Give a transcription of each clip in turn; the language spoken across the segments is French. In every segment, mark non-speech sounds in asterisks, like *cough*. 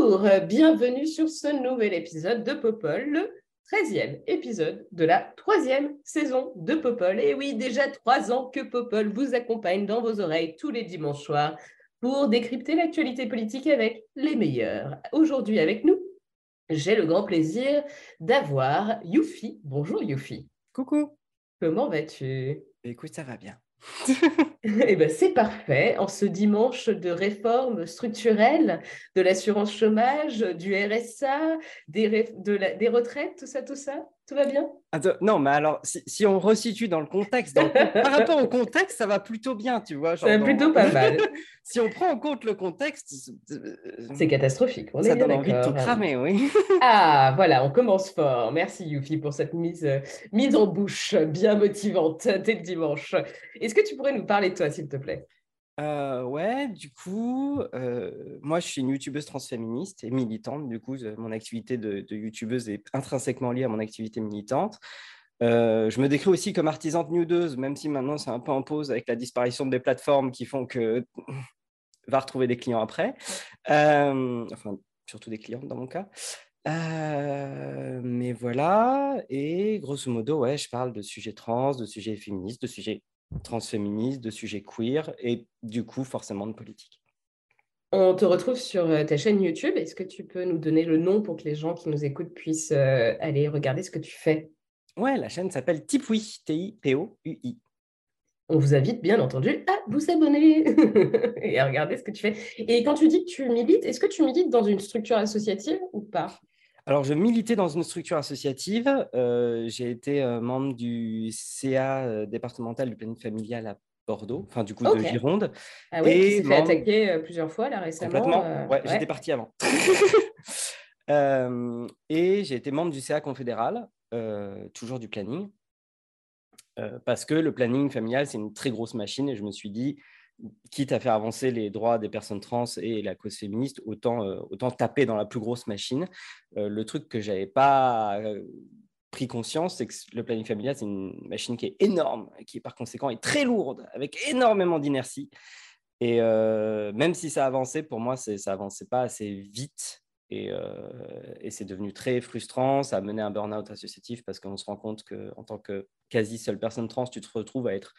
Bonjour, bienvenue sur ce nouvel épisode de Popol, le 13e épisode de la troisième saison de Popol. Et oui, déjà trois ans que Popol vous accompagne dans vos oreilles tous les dimanches soirs pour décrypter l'actualité politique avec les meilleurs. Aujourd'hui avec nous, j'ai le grand plaisir d'avoir Youfi. Bonjour Youfi. Coucou. Comment vas-tu? Écoute, ça va bien. Eh ben, c'est parfait. En ce dimanche de réforme structurelle de l'assurance chômage, du RSA, des, des retraites, tout ça, tout ça, tout va bien? Attends, non, mais alors, si, si on resitue dans le contexte, dans le con- par rapport au contexte, ça va plutôt bien, tu vois. Ça va plutôt pas mal. *laughs* si on prend en compte le contexte, C'est catastrophique. On ça donne envie de tout cramer, oui. *laughs* Ah, voilà, on commence fort. Merci Yufi pour cette mise, euh, mise en bouche bien motivante dès le dimanche. Est-ce que tu pourrais nous parler de toi, s'il te plaît? Euh, ouais, du coup, euh, moi, je suis une youtubeuse transféministe et militante. Du coup, mon activité de, youtubeuse est intrinsèquement liée à mon activité militante. Euh, je me décris aussi comme artisante nudeuse, même si maintenant c'est un peu en pause avec la disparition des plateformes qui font que *laughs* va retrouver des clients après. Euh, enfin, surtout des clientes dans mon cas. Mais voilà, et grosso modo, ouais, je parle de sujets trans, de sujets féministes, de sujets transféministes, de sujets queer, et du coup, forcément de politique. On te retrouve sur euh, ta chaîne YouTube. Est-ce que tu peux nous donner le nom pour que les gens qui nous écoutent puissent euh, aller regarder ce que tu fais? Ouais, la chaîne s'appelle Tipui, T-I-P-O-U-I. On vous invite bien entendu à vous abonner *laughs* et à regarder ce que tu fais. Et quand tu dis que tu milites, est-ce que tu milites dans une structure associative ou pas? Alors, je militais dans une structure associative. euh, J'ai été euh, membre du CA euh, départemental du planning familial à Bordeaux, enfin du coup de Gironde. Ah oui, Et qui s'est fait membre- attaquer euh, plusieurs fois là récemment. Complètement. ouais, ouais. j'étais parti avant. *laughs* *laughs* Et j'ai été membre du CA confédéral, toujours du planning, parce que le planning familial, c'est une très grosse machine et je me suis dit, quitte à faire avancer les droits des personnes trans et la cause féministe, autant, euh, autant taper dans la plus grosse machine. Euh, le truc que j'avais pas euh, pris conscience, c'est que le planning familial, c'est une machine qui est énorme, qui par conséquent est très lourde, avec énormément d'inertie. Et même si ça avançait, pour moi, ça avançait pas assez vite. Et, et c'est devenu très frustrant. Ça a mené à un burn-out associatif parce qu'on se rend compte qu'en tant que quasi seule personne trans, tu te retrouves à être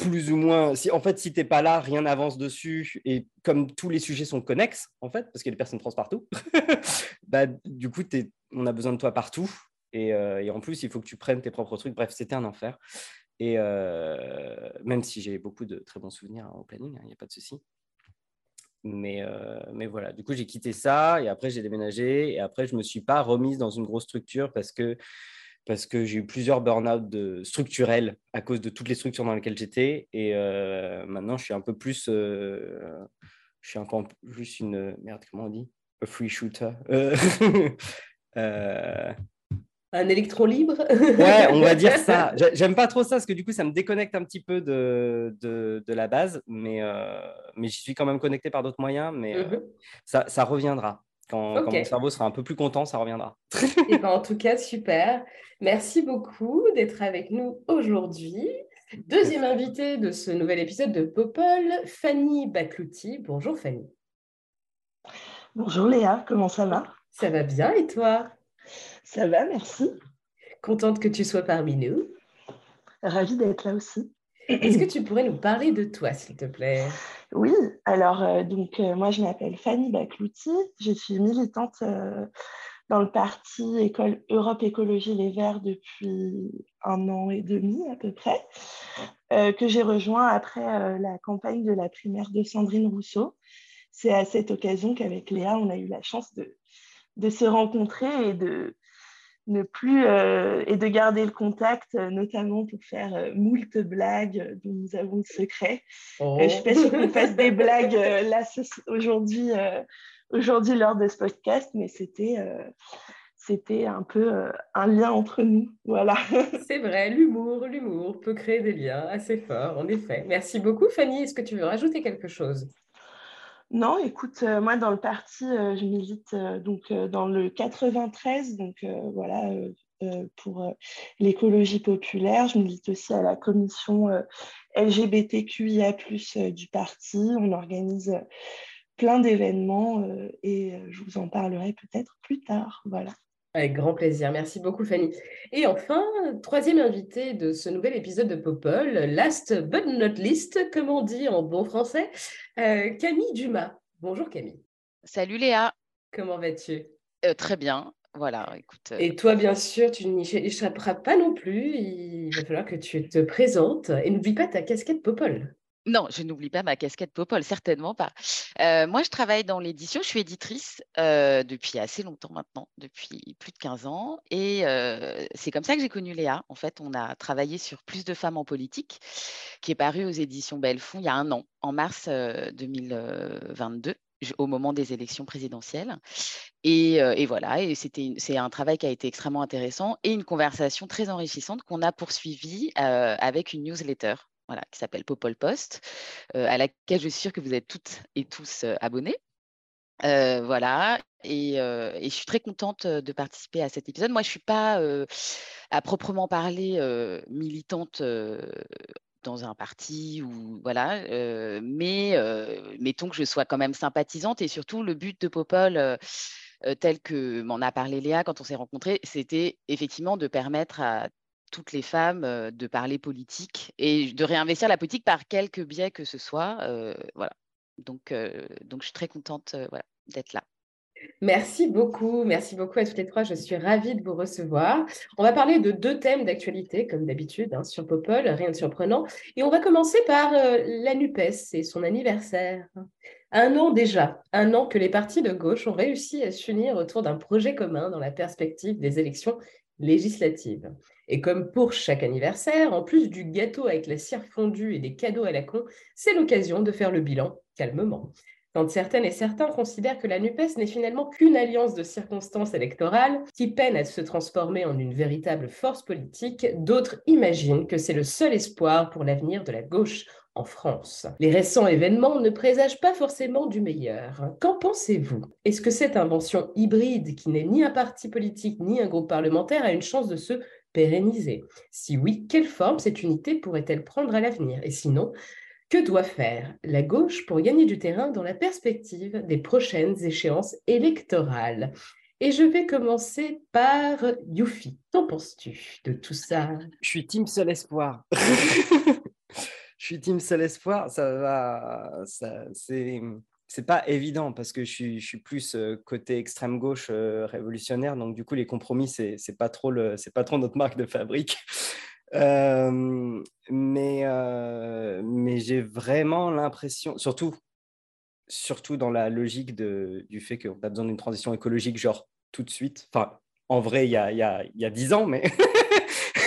plus ou moins. Si, en fait, si tu n'es pas là, rien n'avance dessus. Et comme tous les sujets sont connexes, en fait, parce qu'il y a des personnes trans partout, *laughs* bah, du coup, t'es- on a besoin de toi partout. Et, euh, et en plus, il faut que tu prennes tes propres trucs. Bref, c'était un enfer. Et euh, même si j'ai beaucoup de très bons souvenirs hein, au planning, il n'y a pas de souci. Mais, euh, mais voilà, du coup, j'ai quitté ça et après, j'ai déménagé. Et après, je ne me suis pas remise dans une grosse structure parce que, parce que j'ai eu plusieurs burn-out structurels à cause de toutes les structures dans lesquelles j'étais. Et euh, maintenant, je suis un peu plus. euh, je suis un peu plus une. Merde, comment on dit? A free shooter. Euh, *laughs* Un électron libre? Ouais, on va dire ça. *laughs* J'ai- J'aime pas trop ça parce que du coup, ça me déconnecte un petit peu de, de, de la base, mais, mais j'y suis quand même connecté par d'autres moyens, mais Mhm. ça, ça reviendra. Quand, mon cerveau sera un peu plus content, ça reviendra. *laughs* Eh ben, en tout cas, super. Merci beaucoup d'être avec nous aujourd'hui. Deuxième invitée de ce nouvel épisode de Popol, Fanny Baklouti. Bonjour Fanny. Bonjour Léa, comment ça va? Ça va bien et toi? Ça va, merci. Contente que tu sois parmi nous. Ravie d'être là aussi. Est-ce que tu pourrais nous parler de toi, s'il te plaît? Oui, alors euh, donc euh, moi je m'appelle Fanny Baklouti, je suis militante euh, dans le parti Europe Écologie Les Verts depuis un an et demi à peu près, que j'ai rejoint après la campagne de la primaire de Sandrine Rousseau. C'est à cette occasion qu'avec Léa, on a eu la chance de se rencontrer et de, ne plus et de garder le contact, notamment pour faire moult blagues dont nous avons le secret. je ne suis pas sûre qu'on fasse des blagues là aujourd'hui, aujourd'hui lors de ce podcast, mais c'était c'était un peu euh, un lien entre nous. Voilà. *laughs* C'est vrai, l'humour, l'humour peut créer des liens assez forts, en effet. Merci beaucoup, Fanny. Est-ce que tu veux rajouter quelque chose? Non, écoute, euh, moi dans le parti, euh, je milite donc dans le 93, donc voilà pour l'écologie populaire. Je milite aussi à la commission LGBTQIA+ du parti. On organise plein d'événements et je vous en parlerai peut-être plus tard. Voilà. Avec grand plaisir. Merci beaucoup, Fanny. Et enfin, troisième invité de ce nouvel épisode de Popol, last but not least, comme on dit en bon français, euh, Camille Dumas. Bonjour, Camille. Salut, Léa. Comment vas-tu? Euh, Très bien. Voilà, écoute. Euh, Et toi, bien sûr, tu n'y échapperas pas non plus. Il va falloir que tu te présentes. Et n'oublie pas ta casquette Popol. Non, je n'oublie pas ma casquette Popol, certainement pas. Euh, moi, je travaille dans l'édition, je suis éditrice euh, depuis assez longtemps maintenant, depuis plus de 15 ans. Et euh, c'est comme ça que j'ai connu Léa. En fait, on a travaillé sur Plus de femmes en politique, qui est paru aux éditions Bellefond il y a un an, en mars 2022 au moment des élections présidentielles. Et, voilà, c'est un travail qui a été extrêmement intéressant et une conversation très enrichissante qu'on a poursuivie avec une newsletter voilà, qui s'appelle Popol Post, euh, à laquelle je suis sûre que vous êtes toutes et tous euh, abonnés. Euh, voilà, et, je suis très contente de participer à cet épisode. Moi, je ne suis pas à proprement parler militante dans un parti ou voilà, mais mettons que je sois quand même sympathisante et surtout le but de Popol. tel que m'en a parlé Léa quand on s'est rencontrés, c'était effectivement de permettre à toutes les femmes de parler politique et de réinvestir la politique par quelque biais que ce soit. voilà. Donc, donc, je suis très contente d'être là. Merci beaucoup, merci beaucoup à toutes les trois. Je suis ravie de vous recevoir. On va parler de deux thèmes d'actualité, comme d'habitude, hein, sur Popol, rien de surprenant. Et on va commencer par la NUPES et son anniversaire. Un an déjà, un an que les partis de gauche ont réussi à s'unir autour d'un projet commun dans la perspective des élections législatives. Et comme pour chaque anniversaire, en plus du gâteau avec la cire fondue et des cadeaux à la con, c'est l'occasion de faire le bilan calmement. Quand certaines et certains considèrent que la NUPES n'est finalement qu'une alliance de circonstances électorales qui peine à se transformer en une véritable force politique, d'autres imaginent que c'est le seul espoir pour l'avenir de la gauche en France. Les récents événements ne présagent pas forcément du meilleur. Qu'en pensez-vous? Est-ce que cette invention hybride, qui n'est ni un parti politique ni un groupe parlementaire, a une chance de se pérenniser? Si oui, quelle forme cette unité pourrait-elle prendre à l'avenir? Et sinon, que doit faire la gauche pour gagner du terrain dans la perspective des prochaines échéances électorales? Et je vais commencer par Youfi. Qu'en penses-tu de tout ça? Je suis team seul espoir. *laughs* suis team seul espoir. Ça va. Ça, c'est pas évident parce que je suis, je suis plus euh, côté extrême gauche euh, révolutionnaire, donc du coup les compromis c'est c'est pas trop pas trop notre marque de fabrique. *laughs* Euh, mais mais j'ai vraiment l'impression, surtout surtout dans la logique de, du fait qu'on a besoin d'une transition écologique genre tout de suite. Enfin, en vrai il y a il y a dix ans, mais *laughs*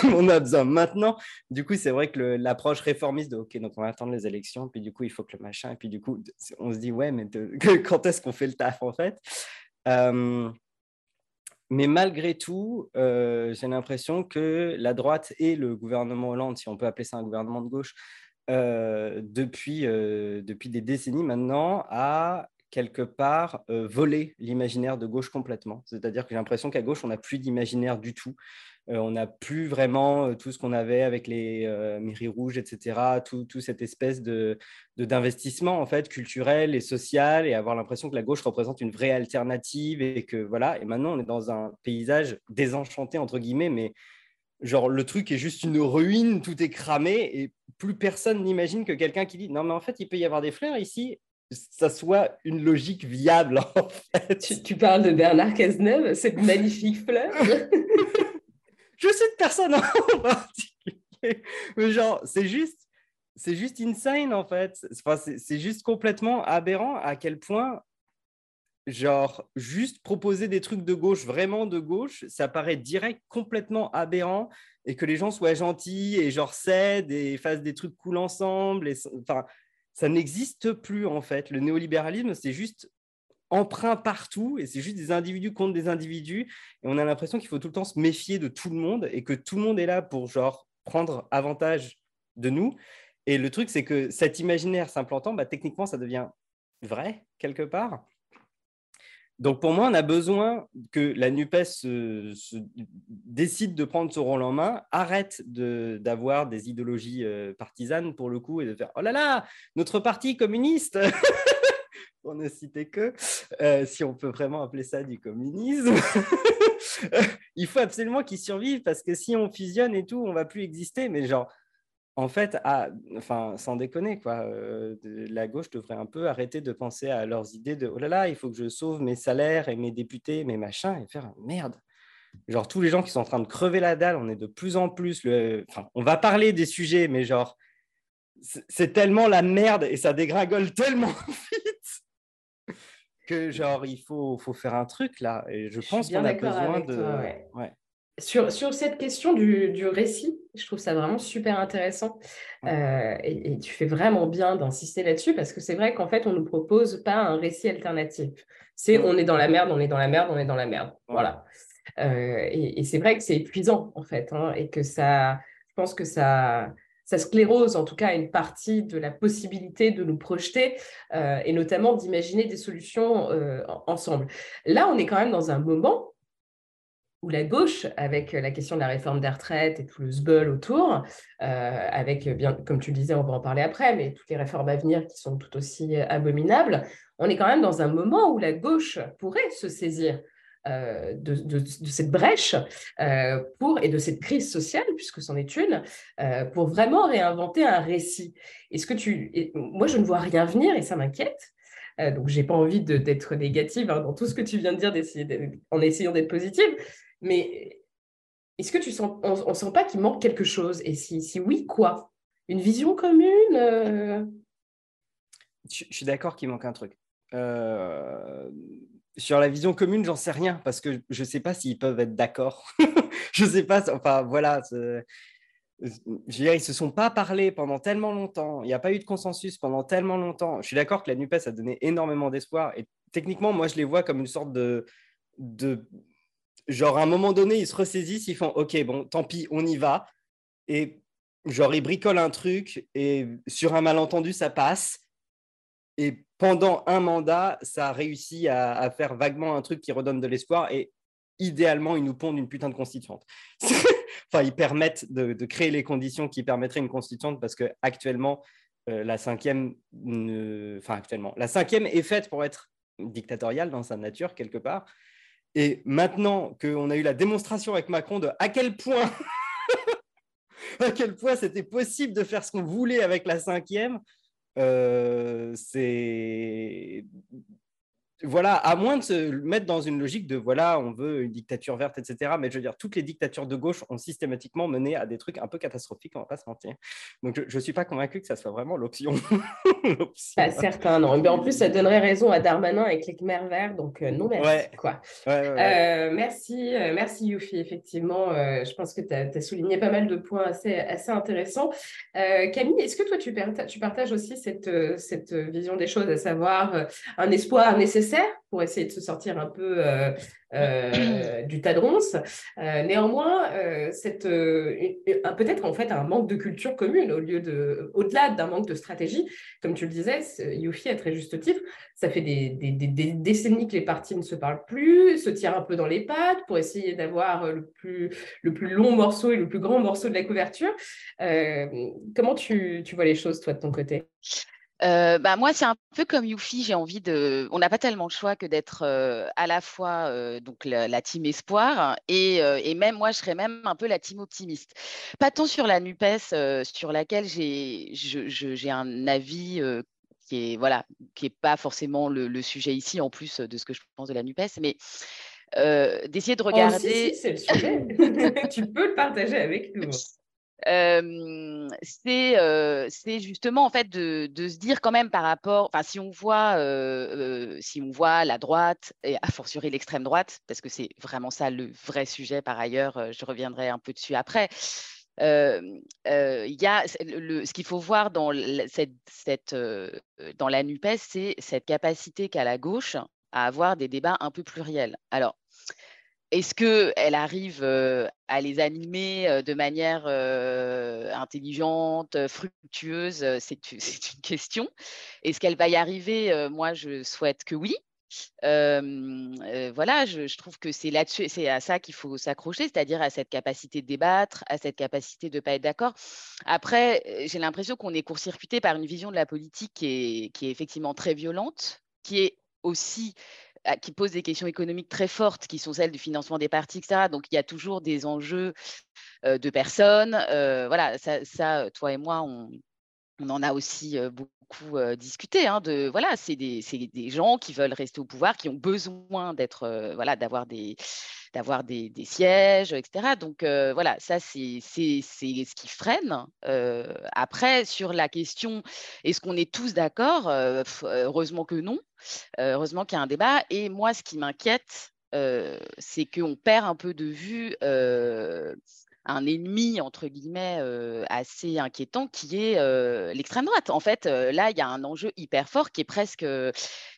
*laughs* on a besoin maintenant. Du coup, c'est vrai que l'approche réformiste de OK, donc on va attendre les élections, puis du coup, il faut que le machin, et puis du coup, on se dit ouais, mais *laughs* quand est-ce qu'on fait le taf en fait? Euh, mais malgré tout, euh, j'ai l'impression que la droite et le gouvernement Hollande, si on peut appeler ça un gouvernement de gauche, euh, depuis, depuis des décennies maintenant, a quelque part volé l'imaginaire de gauche complètement. C'est-à-dire que j'ai l'impression qu'à gauche, on n'a plus d'imaginaire du tout. Euh, on n'a plus vraiment euh, tout ce qu'on avait avec les euh, mairies rouges, etc. Tout, cette espèce de, d'investissement en fait culturel et social et avoir l'impression que la gauche représente une vraie alternative et que voilà. Et maintenant, on est dans un paysage désenchanté entre guillemets, mais genre le truc est juste une ruine, tout est cramé et plus personne n'imagine que quelqu'un qui dit non mais en fait il peut y avoir des fleurs ici ça soit une logique viable *laughs* en fait. Tu, tu parles de Bernard Cazeneuve, cette magnifique fleur? *laughs* Je cite personne en *laughs* particulier. Mais genre, c'est juste, c'est juste insane en fait. c'est juste complètement aberrant à quel point genre, juste proposer des trucs de gauche, vraiment de gauche, ça paraît direct complètement aberrant et que les gens soient gentils et genre cèdent et fassent des trucs cool ensemble. Et, enfin, ça n'existe plus en fait. Le néolibéralisme, c'est juste emprunt partout et c'est juste des individus contre des individus. Et on a l'impression qu'il faut tout le temps se méfier de tout le monde et que tout le monde est là pour genre prendre avantage de nous. Et le truc, c'est que cet imaginaire s'implantant, bah, techniquement, ça devient vrai quelque part. Donc pour moi, on a besoin que la NUPES décide de prendre ce rôle en main, arrête d'avoir des idéologies euh, partisanes pour le coup et de faire ⁇ Oh là là, notre parti communiste *laughs* !⁇ pour ne citer que, euh, si on peut vraiment appeler ça du communisme. *laughs* Il faut absolument qu'ils survivent parce que si on fusionne et tout, on va plus exister. Mais genre, en fait, enfin, sans déconner, quoi, euh, la gauche devrait un peu arrêter de penser à leurs idées de oh là là, il faut que je sauve mes salaires et mes députés, mes machins, et faire merde. Genre, tous les gens qui sont en train de crever la dalle, on est de plus en plus. Le... Enfin, on va parler des sujets, mais genre, c'est tellement la merde et ça dégringole tellement *laughs* vite que, genre, il faut, faut faire un truc là. Et je, pense qu'on a besoin de. ouais. Sur, sur, cette question du, du, récit, je trouve ça vraiment super intéressant euh, et, tu fais vraiment bien d'insister là-dessus parce que c'est vrai qu'en fait, on ne nous propose pas un récit alternatif. C'est on est dans la merde, on est dans la merde, on est dans la merde. Voilà. Euh, et, c'est vrai que c'est épuisant en fait hein, et que ça, je pense que ça, ça sclérose en tout cas une partie de la possibilité de nous projeter euh, et notamment d'imaginer des solutions ensemble. Là, on est quand même dans un moment ou la gauche, avec la question de la réforme des retraites et tout le sbeul autour, euh, avec, bien, comme tu le disais, on va en parler après, mais toutes les réformes à venir qui sont tout aussi abominables, on est quand même dans un moment où la gauche pourrait se saisir euh, de, cette brèche euh, pour, et de cette crise sociale, puisque c'en est une, pour vraiment réinventer un récit. Est-ce que tu... moi, je ne vois rien venir et ça m'inquiète. donc, je n'ai pas envie d'être négative hein, dans tout ce que tu viens de dire en essayant d'être positive. Mais est-ce que tu sens, on ne sent pas qu'il manque quelque chose? Et si, si oui, quoi? Une vision commune euh? je, suis d'accord qu'il manque un truc. Euh, sur la vision commune, j'en sais rien parce que je ne sais pas s'ils peuvent être d'accord. *laughs* je ne sais pas. Enfin, voilà. Je veux dire, ils se sont pas parlé pendant tellement longtemps. Il n'y a pas eu de consensus pendant tellement longtemps. Je suis d'accord que la NUPES a donné énormément d'espoir. Et techniquement, moi, je les vois comme une sorte de, de genre à un moment donné, ils se ressaisissent, ils font OK, bon, tant pis, on y va. Et genre, ils bricolent un truc et sur un malentendu, ça passe. Et pendant un mandat, ça a réussi à, faire vaguement un truc qui redonne de l'espoir. Et idéalement, ils nous pondent une putain de constituante. *laughs* enfin, ils permettent de, créer les conditions qui permettraient une constituante parce que actuellement, euh, la cinquième, enfin actuellement, la cinquième est faite pour être dictatoriale dans sa nature quelque part. Et maintenant qu'on a eu la démonstration avec Macron de à quel point, *laughs* point c'était possible de faire ce qu'on voulait avec la cinquième, euh, c'est voilà, à moins de se mettre dans une logique de voilà, on veut une dictature verte, etc. Mais je veux dire, toutes les dictatures de gauche ont systématiquement mené à des trucs un peu catastrophiques, on va pas se mentir. Donc, je ne suis pas convaincu que ça soit vraiment *laughs* l'option. pas certain, non. Mais en plus, ça donnerait raison à Darmanin avec les Khmer verts, donc euh, non, merci. Quoi. Euh, merci, euh, merci Yufi. Effectivement, je pense que tu as, souligné pas mal de points assez, assez intéressants. Camille, est-ce que toi, tu, tu partages aussi cette, cette vision des choses, à savoir un espoir nécessaire pour essayer de se sortir un peu euh, euh, du tas de ronces. Euh, néanmoins, peut-être en fait un manque de culture commune au lieu de, au-delà d'un manque de stratégie. Comme tu le disais, Yufi a très juste titre. Ça fait des, décennies que les partis ne se parlent plus, se tirent un peu dans les pattes pour essayer d'avoir le plus, long morceau et le plus grand morceau de la couverture. comment tu vois les choses, toi, de ton côté? Euh, bah, moi, c'est un peu comme Yufi, j'ai envie de. On n'a pas tellement le choix que d'être euh, à la fois euh, donc la, team espoir et, et, même moi, je serais même un peu la team optimiste. Pas tant sur la NUPES, sur laquelle j'ai un avis qui est voilà, qui est pas forcément le, sujet ici, en plus de ce que je pense de la NUPES, mais d'essayer de oh, regarder. c'est le sujet. *laughs* tu peux le partager avec nous. C'est justement en fait de, se dire quand même par rapport, enfin si on voit, si on voit la droite et a fortiori l'extrême droite, parce que c'est vraiment ça le vrai sujet par ailleurs, je reviendrai un peu dessus après. Le, ce qu'il faut voir dans, cette, cette dans la NUPES, c'est cette capacité qu'a la gauche à avoir des débats un peu pluriels. Alors, est-ce qu'elle arrive à les animer de manière intelligente, fructueuse *laughs* C'est une question. Est-ce qu'elle va y arriver? Moi, je souhaite que oui. voilà, je, trouve que c'est là-dessus, c'est à ça qu'il faut s'accrocher, c'est-à-dire à cette capacité de débattre, à cette capacité de ne pas être d'accord. Après, j'ai l'impression qu'on est court-circuité par une vision de la politique qui est effectivement très violente, qui est aussi qui pose des questions économiques très fortes, qui sont celles du financement des partis, etc. Donc, il y a toujours des enjeux de personnes. voilà, ça, toi et moi, on, en a aussi beaucoup. Hein, de, voilà, c'est des, gens qui veulent rester au pouvoir, qui ont besoin d'être, voilà, d'avoir des d'avoir des, sièges, etc. Donc voilà, ça c'est ce qui freine. après, sur la question, est-ce qu'on est tous d'accord Heureusement que non. heureusement qu'il y a un débat. Et moi, ce qui m'inquiète, c'est qu'on perd un peu de vue un ennemi, entre guillemets, assez inquiétant, qui est l'extrême droite. En fait, là, il y a un enjeu hyper fort qui est presque,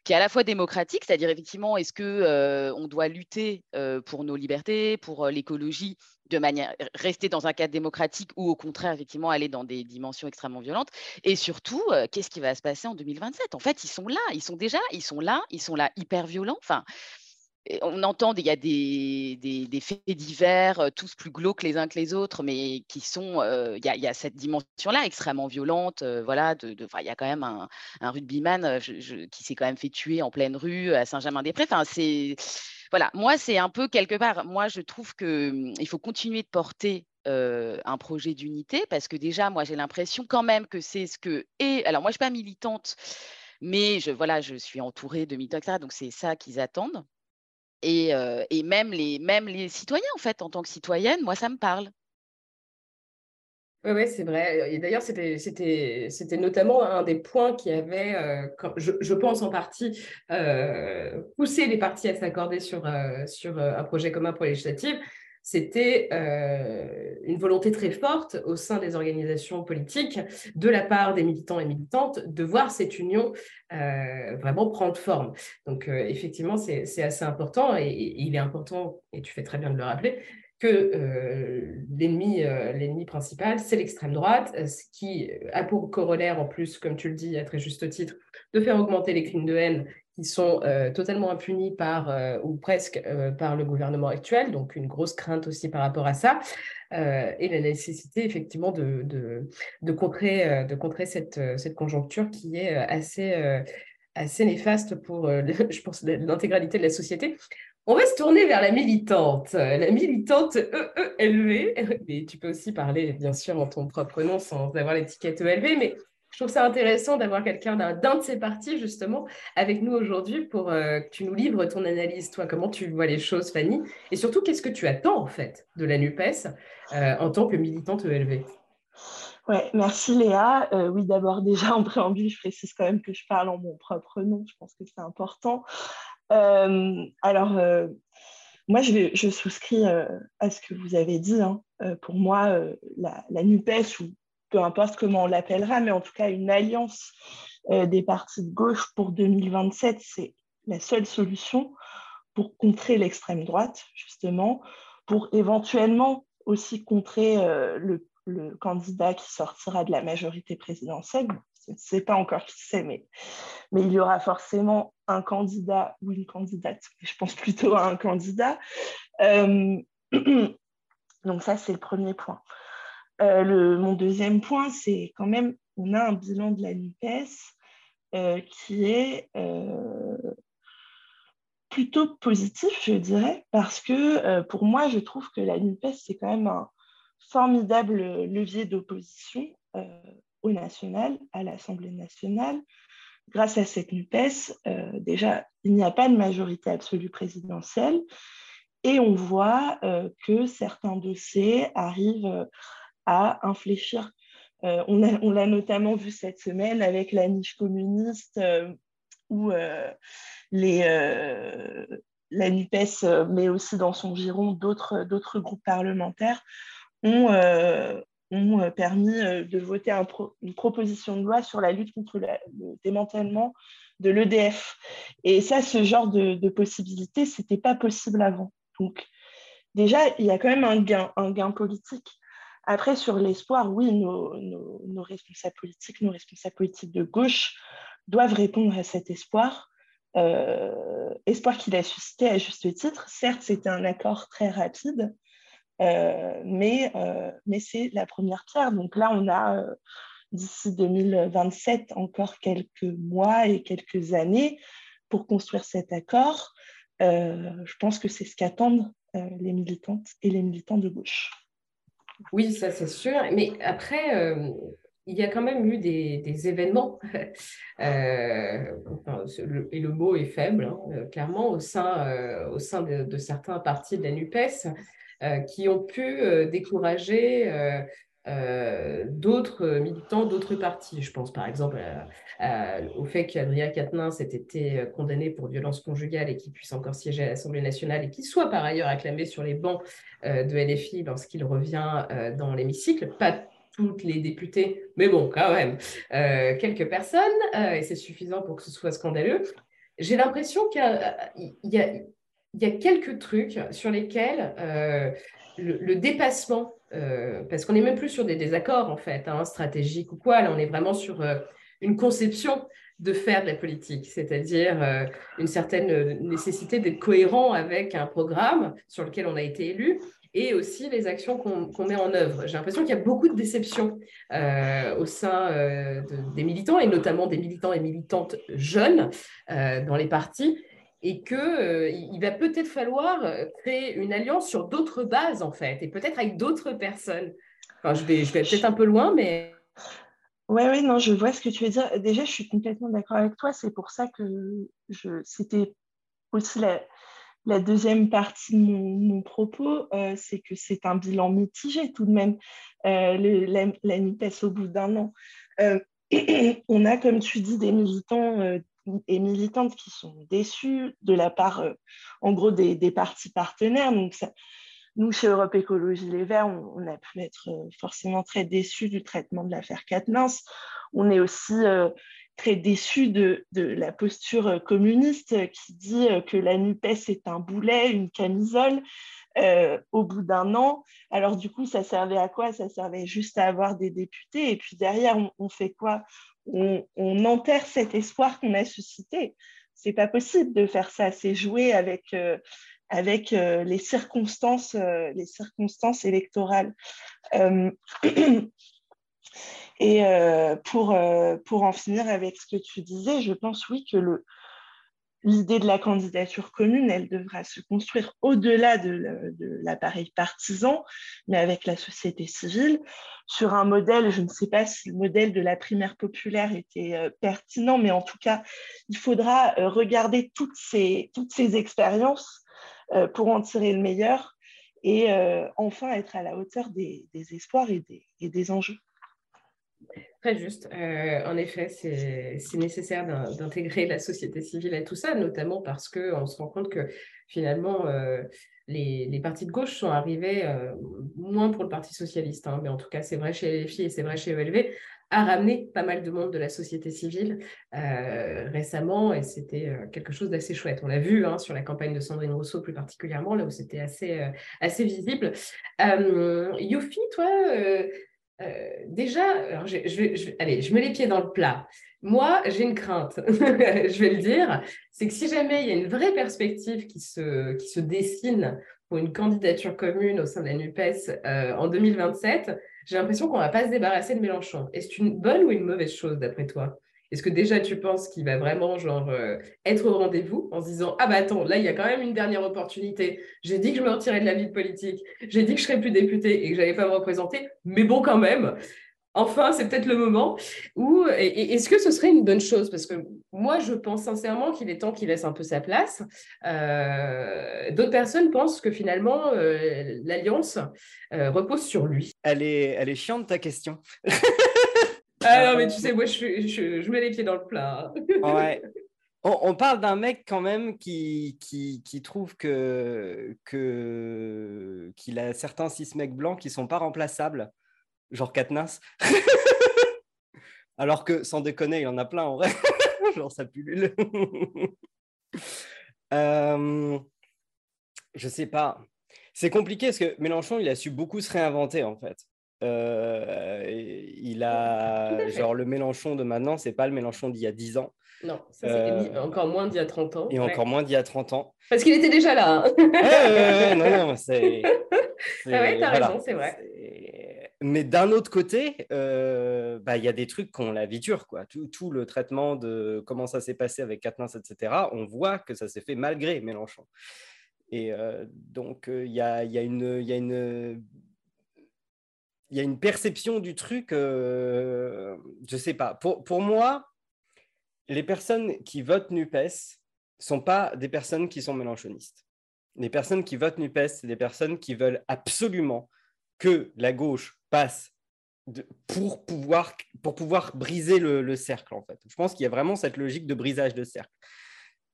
qui est à la fois démocratique, c'est-à-dire effectivement, est-ce que on doit lutter pour nos libertés, pour l'écologie, de manière rester dans un cadre démocratique ou au contraire effectivement aller dans des dimensions extrêmement violentes? Et surtout qu'est-ce qui va se passer en 2027 en fait ils sont là ils sont déjà ils sont là ils sont là hyper violents. Enfin on entend, il y a des, faits divers, euh, tous plus glauques les uns que les autres, mais qui sont, euh, il, y a, cette dimension-là extrêmement violente. Euh, voilà, de, il y a quand même un, rugbyman qui s'est quand même fait tuer en pleine rue à Saint-Germain-des-Prés. Enfin, c'est, voilà, moi, c'est un peu quelque part, moi, je trouve qu'il hum, faut continuer de porter un projet d'unité parce que déjà, moi, j'ai l'impression quand même que c'est ce que. Et alors, moi, je ne suis pas militante, mais je, voilà, je suis entourée de militants, etc. Donc, c'est ça qu'ils attendent. Et, même, les, même les citoyens, en fait, en tant que citoyenne, moi, ça me parle. Oui, ouais, c'est vrai. Et d'ailleurs, c'était, notamment un des points qui avait, je, je, pense en partie, poussé les partis à s'accorder sur, sur un projet commun pour les législatives c'était euh, une volonté très forte au sein des organisations politiques, de la part des militants et militantes, de voir cette union euh, vraiment prendre forme. Donc, euh, effectivement, c'est assez important et, il est important, et tu fais très bien de le rappeler, que l'ennemi, l'ennemi principal, c'est l'extrême droite, ce qui a pour corollaire, en plus, comme tu le dis à très juste titre, de faire augmenter les crimes de haine qui sont euh, totalement impunis par, euh, ou presque euh, par le gouvernement actuel, donc une grosse crainte aussi par rapport à ça, et la nécessité effectivement de, de, contrer, de contrer cette, cette conjoncture qui est assez, assez néfaste pour, *laughs* je pense, l'intégralité de la société. On va se tourner vers la militante, la militante EELV, *laughs* mais tu peux aussi parler bien sûr en ton propre nom sans avoir l'étiquette ELV, mais je trouve ça intéressant d'avoir quelqu'un d'un de ces partis, justement, avec nous aujourd'hui pour euh, que tu nous livres ton analyse, toi, comment tu vois les choses, Fanny, et surtout, qu'est-ce que tu attends, en fait, de la NUPES euh, en tant que militante ELV Ouais, merci Léa. Euh, oui, d'abord, déjà en préambule, je précise quand même que je parle en mon propre nom, je pense que c'est important. alors, moi, je, je souscris à ce que vous avez dit. Hein. pour moi, la, la, NUPES, ou peu importe comment on l'appellera, mais en tout cas une alliance euh, des partis de gauche pour 2027, c'est la seule solution pour contrer l'extrême droite, justement, pour éventuellement aussi contrer euh, le, candidat qui sortira de la majorité présidentielle. Je ne sais pas encore qui c'est, mais, il y aura forcément un candidat ou une candidate, je pense plutôt à un candidat. Euh, *clears throat* donc ça, c'est le premier point. Euh, mon deuxième point, c'est quand même, on a un bilan de la NUPES euh, qui est euh, plutôt positif, je dirais, parce que pour moi, je trouve que la NUPES, c'est quand même un formidable levier d'opposition au national, à l'Assemblée nationale. Grâce à cette NUPES, déjà, il n'y a pas de majorité absolue présidentielle et on voit que certains dossiers arrivent à infléchir. on l'a notamment vu cette semaine avec la niche communiste où les, la NUPES, mais aussi dans son giron d'autres groupes parlementaires, ont, ont permis de voter une proposition de loi sur la lutte contre le démantèlement de l'EDF. Et ça, ce genre de, de possibilité, ce n'était pas possible avant. Donc, déjà, il y a quand même un gain, un gain politique. Après, sur l'espoir, oui, nos, responsables politiques, nos responsables politiques de gauche doivent répondre à cet espoir. Euh, espoir qu'il a suscité à juste titre. Certes, c'était un accord très rapide, euh, euh, mais c'est la première pierre. Donc là, on a d'ici 2027 encore quelques mois et quelques années pour construire cet accord. je pense que c'est ce qu'attendent les militantes et les militants de gauche. Oui, ça c'est sûr. Mais après, il y a quand même eu des, événements, *laughs* euh, et le mot est faible, hein, euh, clairement, au sein, euh, au sein de, certains partis de la NUPES, qui ont pu décourager d'autres militants d'autres partis. Je pense par exemple au fait qu'Adria Quatennens ait été condamné pour violence conjugale et qu'il puisse encore siéger à l'Assemblée nationale et qu'il soit par ailleurs acclamé sur les bancs de LFI lorsqu'il revient dans l'hémicycle. Pas toutes les députés, mais bon, quand même, euh, quelques personnes, euh, et c'est suffisant pour que ce soit scandaleux. J'ai l'impression qu'il y, a, quelques trucs sur lesquels euh, le, dépassement, parce qu'on n'est même plus sur des désaccords, en fait, hein, stratégiques ou quoi, là, on est vraiment sur une conception de faire de la politique, c'est-à-dire une certaine nécessité d'être cohérent avec un programme sur lequel on a été élu et aussi les actions qu'on met en œuvre. J'ai l'impression qu'il y a beaucoup de déceptions euh, au sein euh, des militants, et notamment des militants et militantes jeunes euh, dans les partis, et qu'il va peut-être falloir créer une alliance sur d'autres bases, en fait, et peut-être avec d'autres personnes. Enfin, je vais, je vais peut-être un peu loin, mais... Oui, oui, non, je vois ce que tu veux dire. Déjà, je suis complètement d'accord avec toi. C'est pour ça que c'était aussi la, deuxième partie de mon, propos, euh, c'est que c'est un bilan mitigé tout de même, euh, la, la, NUPES au bout d'un an. Euh, *clears throat* on a, comme tu dis, des militants et militantes qui sont déçus de la part, en gros, des, des, partis partenaires. Donc, nous, chez Europe Écologie Les Verts, on, a pu être forcément très déçus du traitement de l'affaire Katnins. On est aussi très déçu de, la posture communiste qui dit que la NUPES est un boulet, une camisole. Euh, au bout d'un an. Alors du coup, ça servait à quoi? Ça servait juste à avoir des députés. Et puis derrière, on, fait quoi? On, enterre cet espoir qu'on a suscité. C'est pas possible de faire ça. C'est jouer avec, euh, euh, les circonstances électorales. *clears throat* Et euh, pour, euh, pour en finir avec ce que tu disais, je pense oui que le, l'idée de la candidature commune, elle devra se construire au-delà de, l'appareil partisan, mais avec la société civile, sur un modèle, je ne sais pas si le modèle de la primaire populaire était euh, pertinent, mais en tout cas, il faudra regarder toutes ces, toutes ces expériences pour en tirer le meilleur et enfin être à la hauteur des, espoirs et des, et des enjeux. Très juste. Euh, en effet, c'est nécessaire d'intégrer la société civile à tout ça, notamment parce qu'on se rend compte que finalement, euh, les, partis de gauche sont arrivés, euh, moins pour le Parti socialiste, hein, mais en tout cas, c'est vrai chez LFI et c'est vrai chez ELV, à ramener pas mal de monde de la société civile récemment, et c'était quelque chose d'assez chouette. On l'a vu hein, sur la campagne de Sandrine Rousseau plus particulièrement, là où c'était assez, assez visible. Yofi, toi euh, déjà, je, vais, allez, je mets les pieds dans le plat. Moi, j'ai une crainte, *laughs* je vais le dire, c'est que si jamais il y a une vraie perspective qui se, qui se dessine pour une candidature commune au sein de la NUPES euh, en 2027, j'ai l'impression qu'on ne va pas se débarrasser de Mélenchon. Est-ce une bonne ou une mauvaise chose d'après toi? Est-ce que déjà tu penses qu'il va vraiment euh, être au rendez-vous en se disant ah bah attends là il y a quand même une dernière opportunité. J'ai dit que je me retirais de la vie politique, j'ai dit que je serais plus député et que j'allais pas me représenter, mais bon quand même. enfin, c'est peut-être le moment. Est-ce que ce serait une bonne chose? Parce que moi, je pense sincèrement qu'il est temps qu'il laisse un peu sa place. Euh, d'autres personnes pensent que finalement, euh, l'alliance repose sur lui. Elle est, elle est chiante ta question. *laughs* ah non, mais tu sais, moi, je, je, mets les pieds dans le plat. ouais. *laughs* On, parle d'un mec quand même qui, qui, qui trouve que qu'il a certains six mecs blancs qui sont pas remplaçables genre Katniss. *laughs* Alors que, sans déconner, il y en a plein en vrai. *laughs* genre ça pullule. euh, je sais pas. C'est compliqué parce que Mélenchon, il a su beaucoup se réinventer en fait. Euh, il a genre le Mélenchon de maintenant, c'est pas le Mélenchon d'il y a 10 ans. Non, ça euh, encore moins d'il y a 30 ans. Et encore moins d'il y a 30 ans. Parce qu'il était déjà là. Hein. non, non, c'est. *laughs* Ah ouais, t'as raison, c'est vrai mais d'un autre côté, euh, bah, il y a des trucs qu'on la vie dure. Quoi. Tout, le traitement de comment ça s'est passé avec Katniss, etc., on voit que ça s'est fait malgré Mélenchon. Et euh, donc, il y, a, y, a une, y, a une, y a une perception du truc, je ne sais pas. Pour, pour moi, les personnes qui votent NUPES sont pas des personnes qui sont mélenchonistes. Les personnes qui votent NUPES, c'est des personnes qui veulent absolument que la gauche passe pour, pouvoir, pour pouvoir briser le, cercle, en fait. Je pense qu'il y a vraiment cette logique de brisage de cercle.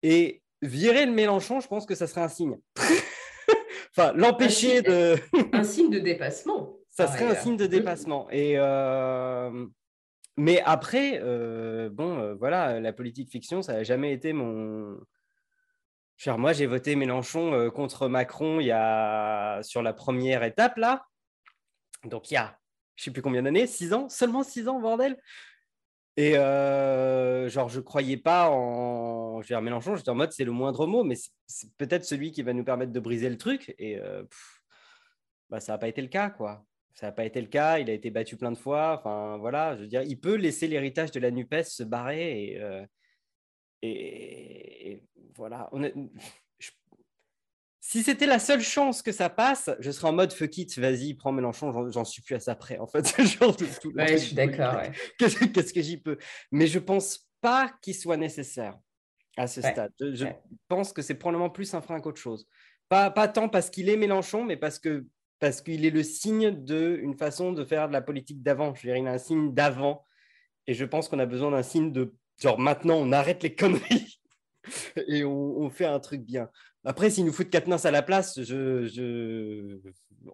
Et virer le Mélenchon, je pense que ça serait un signe. *laughs* enfin, l'empêcher de... un signe de dépassement. Ça serait un signe de dépassement. Et... Euh, mais après, euh, bon, euh, voilà, la politique fiction, ça n'a jamais été mon, moi, j'ai voté Mélenchon contre Macron il y a... sur la première étape, là. Donc il y a, je sais plus combien d'années, six ans, seulement six ans, bordel. Et genre, je croyais pas en. Je veux dire, Mélenchon, j'étais en mode, c'est le moindre mot, mais c'est peut-être celui qui va nous permettre de briser le truc. Et bah, ça n'a pas été le cas, quoi. Ça n'a pas été le cas. Il a été battu plein de fois. Enfin, voilà, je veux dire, il peut laisser l'héritage de la NUPES se barrer. Et, euh, et, et voilà. On est si c'était la seule chance que ça passe, je serais en mode fuck it, vas-y, prends Mélenchon, j'en suis plus à ça près. En fait, *laughs* genre ouais, je suis d'accord. Qu'est-ce que j'y peux Mais je pense pas qu'il soit nécessaire à ce stade. Je, pense que c'est probablement plus un frein qu'autre chose. Pas, pas tant parce qu'il est Mélenchon, mais parce que parce qu'il est le signe d'une façon de faire de la politique d'avant. Je veux dire, il a un signe d'avant. Et je pense qu'on a besoin d'un signe de genre maintenant, on arrête les conneries *laughs* et on, fait un truc bien. Après, s'ils nous foutent Katniss à la place,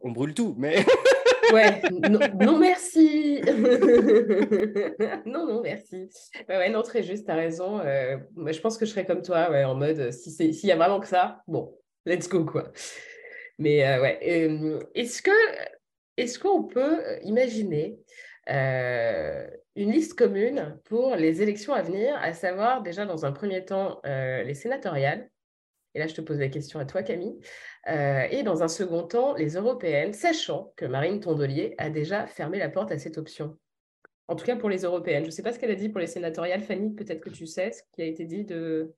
on brûle tout. Mais *laughs* ouais, non, merci. *laughs* non, non, merci. Ouais, non, très juste, tu as raison. Euh, je pense que je serais comme toi, ouais, en mode, s'il y a vraiment que ça, bon, let's go, quoi. Mais euh, ouais, euh, est-ce que est-ce qu'on peut imaginer une liste commune pour les élections à venir, à savoir déjà dans un premier temps les sénatoriales? Et là, je te pose la question à toi, Camille. Euh, et dans un second temps, les européennes, sachant que Marine Tondelier a déjà fermé la porte à cette option. En tout cas pour les européennes. Je ne sais pas ce qu'elle a dit pour les sénatoriales. Fanny, peut-être que tu sais ce qui a été dit de.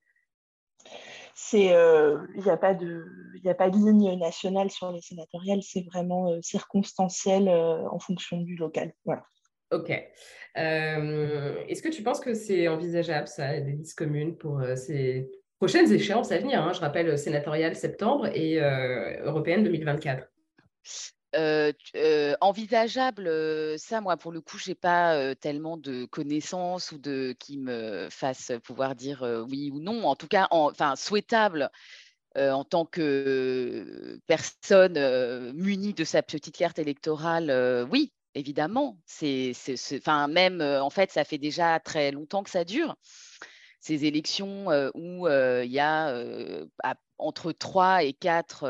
C'est, euh, il n'y a pas de, a pas de ligne nationale sur les sénatoriales. C'est vraiment euh, circonstanciel en fonction du local. Voilà. Ok. Est-ce que tu penses que c'est envisageable, ça, des listes communes pour ces prochaines échéances à venir. Hein? je rappelle sénatoriale septembre et euh, européenne 2024. Envisageable, ça, moi, pour le coup, je n'ai pas tellement de connaissances ou de qui me fassent pouvoir dire oui ou non. En tout cas, enfin, souhaitable en tant que personne munie de sa petite carte électorale, oui, évidemment. C'est, enfin, même, en fait, ça fait déjà très longtemps que ça dure ces élections où il y a entre trois et quatre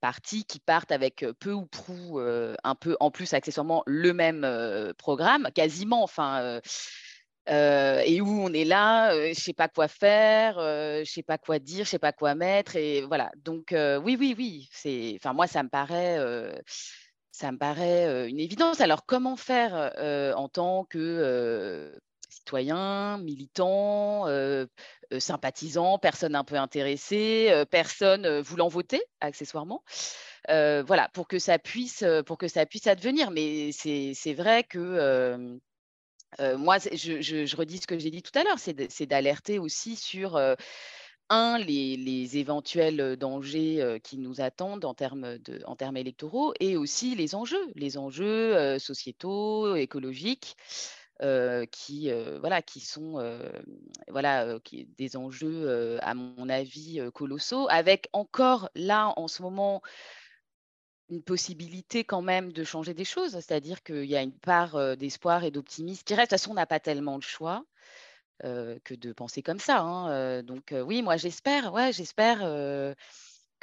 partis qui partent avec peu ou prou, un peu en plus accessoirement le même programme, quasiment, enfin. et où on est là, je ne sais pas quoi faire, je ne sais pas quoi dire, je ne sais pas quoi mettre, et voilà. Donc oui, oui, oui. Enfin moi ça me paraît, ça me paraît une évidence. Alors comment faire en tant que citoyens, militants, sympathisants, personnes un peu intéressées, personnes voulant voter accessoirement. voilà, pour que ça puisse, pour que ça puisse advenir. Mais c'est vrai que moi, je, redis ce que j'ai dit tout à l'heure, c'est d'alerter aussi sur un, les, éventuels dangers qui nous attendent en termes, de, en termes électoraux et aussi les enjeux, les enjeux sociétaux, écologiques. Qui, voilà, qui sont voilà, qui, des enjeux, à mon avis, colossaux, avec encore là, en ce moment, une possibilité quand même de changer des choses, c'est-à-dire qu'il y a une part d'espoir et d'optimisme qui reste. De toute façon, on n'a pas tellement le choix que de penser comme ça. Hein, donc oui, moi j'espère, ouais, j'espère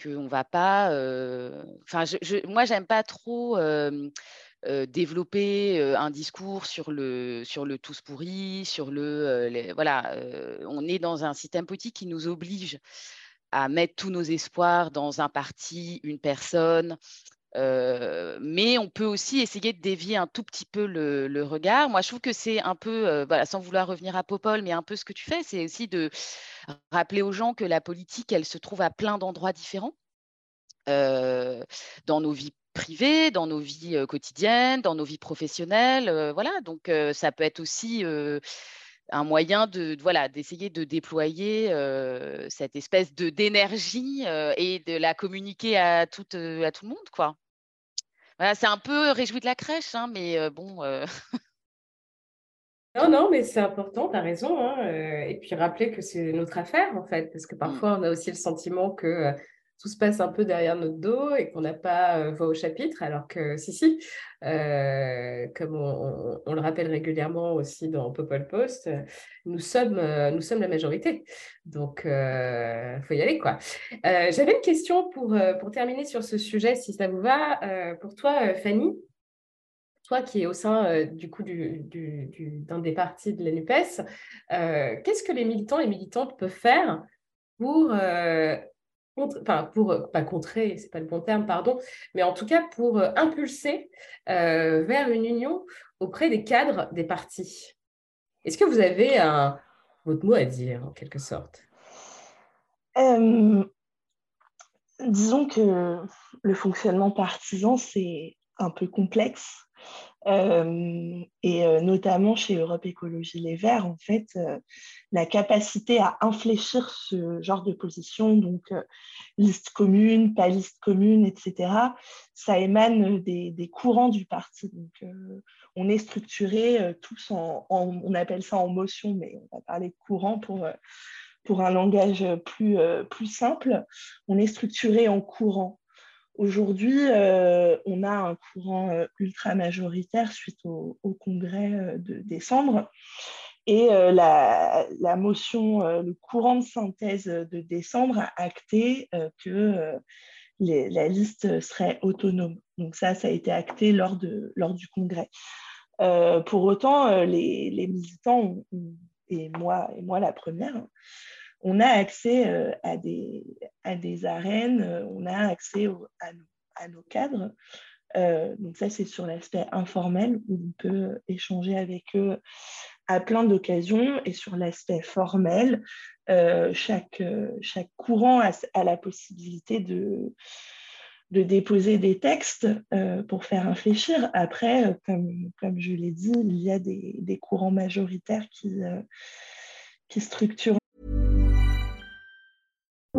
qu'on va pas. Enfin, je, moi j'aime pas trop. Développer un discours sur le, sur le tous pourri, sur le. voilà, on est dans un système politique qui nous oblige à mettre tous nos espoirs dans un parti, une personne, mais on peut aussi essayer de dévier un tout petit peu le, regard. Moi, je trouve que c'est un peu, sans vouloir revenir à Popol, mais un peu ce que tu fais, c'est aussi de rappeler aux gens que la politique, elle se trouve à plein d'endroits différents dans nos vies privées, dans nos vies quotidiennes, dans nos vies professionnelles. voilà, donc ça peut être aussi un moyen de voilà d'essayer de déployer cette espèce de d'énergie et de la communiquer à tout à tout le monde quoi c'est un peu réjoui de la crèche, hein, mais bon. Non, non, mais c'est important, tu as raison. Hein, et puis rappeler que c'est notre affaire, en fait, parce que mmh. parfois, on a aussi le sentiment que tout se passe un peu derrière notre dos et qu'on n'a pas euh, voix au chapitre, alors que si, si, euh, comme on, le rappelle régulièrement aussi dans Popol Post, nous sommes, euh, nous sommes la majorité. Donc, il faut y aller, quoi. J'avais une question pour, pour terminer sur ce sujet, si ça vous va. pour toi, Fanny, toi qui es au sein du coup du, d'un des partis de la NUPES, qu'est-ce que les militants et militantes peuvent faire pour enfin pour euh, pas contrer, c'est pas le bon terme, pardon, mais en tout cas pour euh, impulser euh, vers une union auprès des cadres des partis. Est-ce que vous avez un, votre mot à dire en quelque sorte? Disons que le fonctionnement partisan c'est un peu complexe. Euh, et euh, notamment chez Europe Écologie Les Verts, en fait, euh, la capacité à infléchir ce genre de position, donc liste commune, pas liste commune, etc., ça émane des, courants du parti. Donc, on est structuré tous en, on appelle ça en motion, mais on va parler de courant pour pour un langage plus, plus simple, on est structuré en courant. Aujourd'hui, euh, on a un courant euh, ultra majoritaire suite au, congrès euh, de décembre. Et la, motion, le courant de synthèse de décembre a acté que la liste serait autonome. Donc ça, ça a été acté lors, de, lors du congrès. pour autant, les, militants, et, moi, et moi la première, on a accès euh, à, des, arènes, euh, on a accès à, nos, cadres. Euh, donc ça, c'est sur l'aspect informel où on peut échanger avec eux à plein d'occasions. Et sur l'aspect formel, chaque, courant a, la possibilité de, déposer des textes pour faire réfléchir. Après, comme, je l'ai dit, il y a des, courants majoritaires qui structurent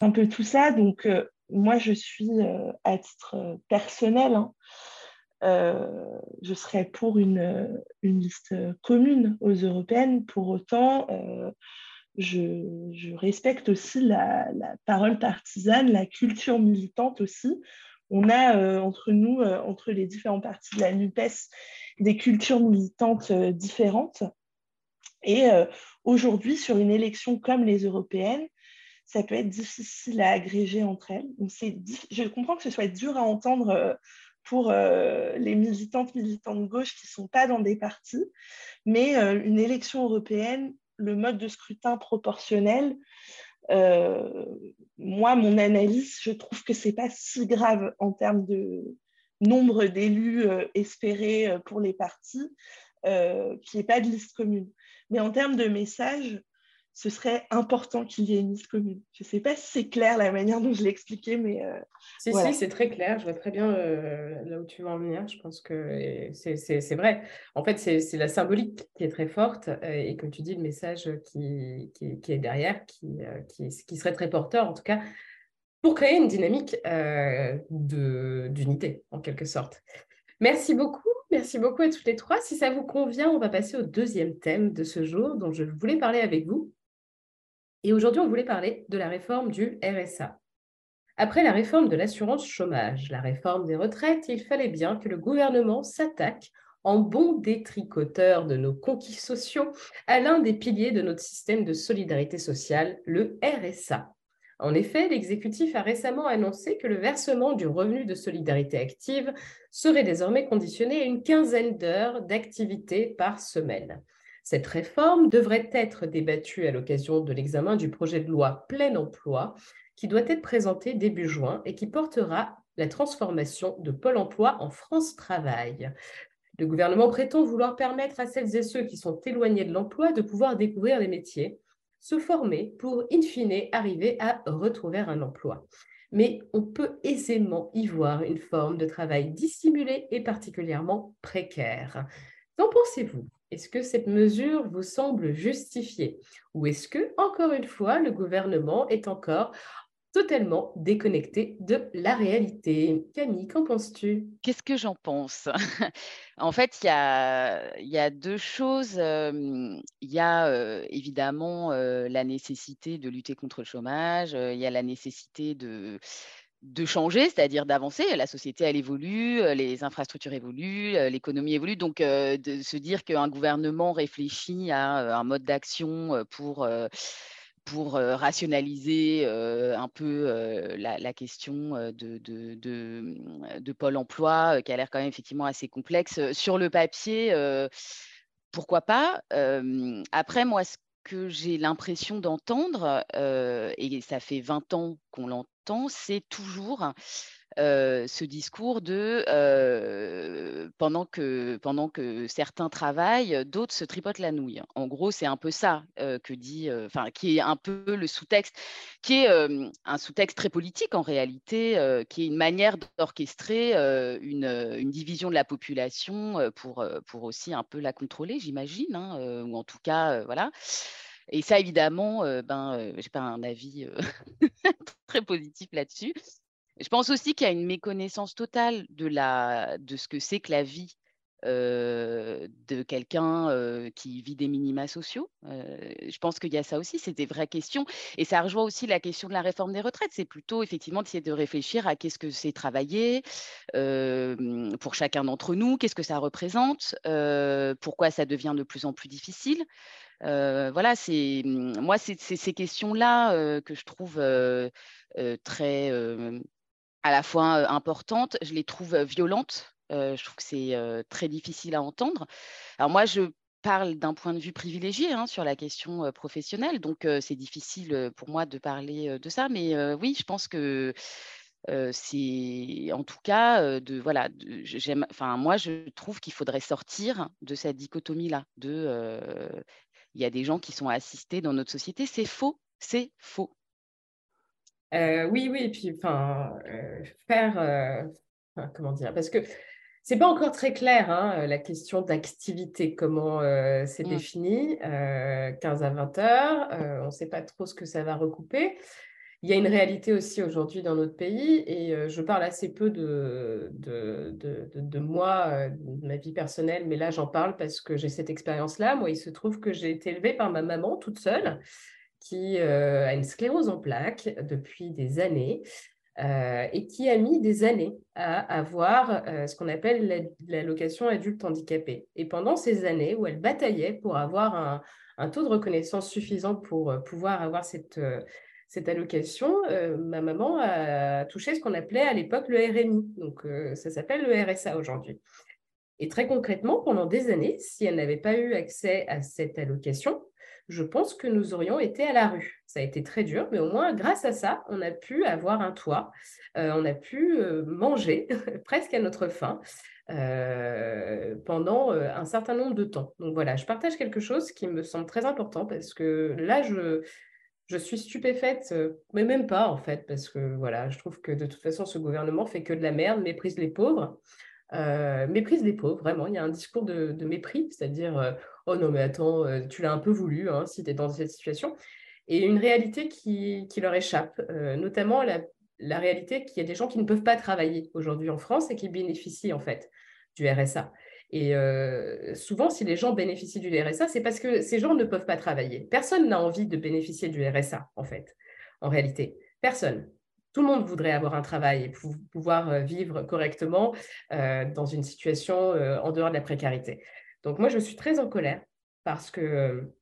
Un peu tout ça. Donc, euh, moi, je suis euh, à titre euh, personnel, hein, je serais pour une, liste commune aux européennes. Pour autant, je, respecte aussi la, parole partisane, la culture militante aussi, on a entre nous, entre les différents partis de la NUPES, des cultures militantes différentes. Et aujourd'hui, sur une élection comme les européennes, ça peut être difficile à agréger entre elles. Donc je comprends que ce soit dur à entendre euh, pour euh, les militantes, militants de gauche qui ne sont pas dans des partis, mais euh, une élection européenne, le mode de scrutin proportionnel, moi, mon analyse, je trouve que ce n'est pas si grave en termes de nombre d'élus espérés pour les partis, qu'il n'y ait pas de liste commune. Mais en termes de message, ce serait important qu'il y ait une liste commune. Je ne sais pas si c'est clair la manière dont je l'ai expliqué, mais. Euh, si, si, c'est très clair. Je vois très bien euh, là où tu veux en venir. Je pense que c'est vrai. En fait, c'est la symbolique qui est très forte euh, et, comme tu dis, le message qui, qui, est derrière, qui, qui, serait très porteur, en tout cas, pour créer une dynamique d'unité, en quelque sorte. Merci beaucoup. Merci beaucoup à toutes les trois. Si ça vous convient, on va passer au deuxième thème de ce jour dont je voulais parler avec vous. Et aujourd'hui, on voulait parler de la réforme du RSA. Après la réforme de l'assurance chômage, la réforme des retraites, il fallait bien que le gouvernement s'attaque en bon détricoteur de nos conquis sociaux à l'un des piliers de notre système de solidarité sociale, le RSA. En effet, l'exécutif a récemment annoncé que le versement du revenu de solidarité active serait désormais conditionné à une quinzaine d'heures d'activité par semaine. Cette réforme devrait être débattue à l'occasion de l'examen du projet de loi plein emploi qui doit être présenté début juin et qui portera la transformation de Pôle emploi en France Travail. Le gouvernement prétend vouloir permettre à celles et ceux qui sont éloignés de l'emploi de pouvoir découvrir les métiers, se former pour, in fine, arriver à retrouver un emploi. Mais on peut aisément y voir une forme de travail dissimulé et particulièrement précaire. Qu'en pensez-vous? Est-ce que cette mesure vous semble justifiée Ou est-ce que, encore une fois, le gouvernement est encore totalement déconnecté de la réalité? Camille, qu'en penses-tu? Qu'est-ce que j'en pense? *laughs* En fait, il y a, deux choses. Il y a évidemment la nécessité de lutter contre le chômage, il y a la nécessité de de changer, c'est-à-dire d'avancer. La société, elle évolue, euh, les infrastructures évoluent, euh, l'économie évolue. Donc, euh, de se dire qu'un gouvernement réfléchit à un mode d'action pour, pour rationaliser un peu la, question de, de, de, Pôle emploi, qui a l'air quand même effectivement assez complexe. Sur le papier, pourquoi pas Après, moi, ce que j'ai l'impression d'entendre, et ça fait 20 ans qu'on l'entend, c'est toujours ce discours de pendant, que, pendant que certains travaillent, d'autres se tripotent la nouille. En gros, c'est un peu ça que dit, qui est un peu le sous-texte, qui est un sous-texte très politique en réalité, qui est une manière d'orchestrer une, une, division de la population pour, pour aussi un peu la contrôler, j'imagine, hein, ou en tout cas, voilà. Et ça, évidemment, ben, je n'ai pas un avis *laughs* très positif là-dessus. Je pense aussi qu'il y a une méconnaissance totale de, la, de ce que c'est que la vie de quelqu'un qui vit des minima sociaux. je pense qu'il y a ça aussi, c'est des vraies questions. Et ça rejoint aussi la question de la réforme des retraites. C'est plutôt effectivement d'essayer de réfléchir à qu'est-ce que c'est travailler pour chacun d'entre nous, qu'est-ce que ça représente, pourquoi ça devient de plus en plus difficile voilà, c'est mmh, moi, c'est ces questions-là que je trouve très à la fois importantes, je les trouve violentes. je trouve que c'est très difficile à entendre. Alors moi, je parle d'un point de vue privilégié hein, sur la question professionnelle, donc c'est difficile pour moi de parler de ça, mais oui, je pense que c'est en tout cas de voilà enfin moi je trouve qu'il faudrait sortir de cette dichotomie là de il y a des gens qui sont assistés dans notre société. C'est faux, c'est faux. Euh, oui, oui, et puis enfin, euh, faire, euh, comment dire, parce que c'est pas encore très clair hein, la question d'activité, comment c'est mmh. défini, 15 à 20 heures, on ne sait pas trop ce que ça va recouper il y a une réalité aussi aujourd'hui dans notre pays, et euh, je parle assez peu de, de, de, moi, euh, de ma vie personnelle, mais là j'en parle parce que j'ai cette expérience-là. Moi, il se trouve que j'ai été élevée par ma maman toute seule, qui euh, a une sclérose en plaques depuis des années. et qui a mis des années à avoir ce qu'on appelle l'allocation adulte handicapé. Et pendant ces années où elle bataillait pour avoir un, un taux de reconnaissance suffisant pour pouvoir avoir cette, cette allocation, ma maman a touché ce qu'on appelait à l'époque le RMI. Donc, ça s'appelle le RSA aujourd'hui. Et très concrètement, pendant des années, si elle n'avait pas eu accès à cette allocation, je pense que nous aurions été à la rue. Ça a été très dur, mais au moins grâce à ça, on a pu avoir un toit, euh, on a pu euh, manger *laughs* presque à notre faim euh, pendant un certain nombre de temps. Donc voilà, je partage quelque chose qui me semble très important parce que là, je, je suis stupéfaite, mais même pas en fait, parce que voilà, je trouve que de toute façon, ce gouvernement fait que de la merde, méprise les pauvres. Euh, méprise des pauvres, vraiment. Il y a un discours de, mépris, c'est-à-dire euh, Oh non, mais attends, euh, tu l'as un peu voulu hein, si tu es dans cette situation. Et une réalité qui, leur échappe, notamment la, la réalité qu'il y a des gens qui ne peuvent pas travailler aujourd'hui en France et qui bénéficient en fait du RSA. Et souvent, si les gens bénéficient du RSA, c'est parce que ces gens ne peuvent pas travailler. Personne n'a envie de bénéficier du RSA, en fait, en réalité. Personne tout le monde voudrait avoir un travail et pouvoir euh, vivre correctement euh, dans une situation euh, en dehors de la précarité. Donc moi, je suis très en colère parce que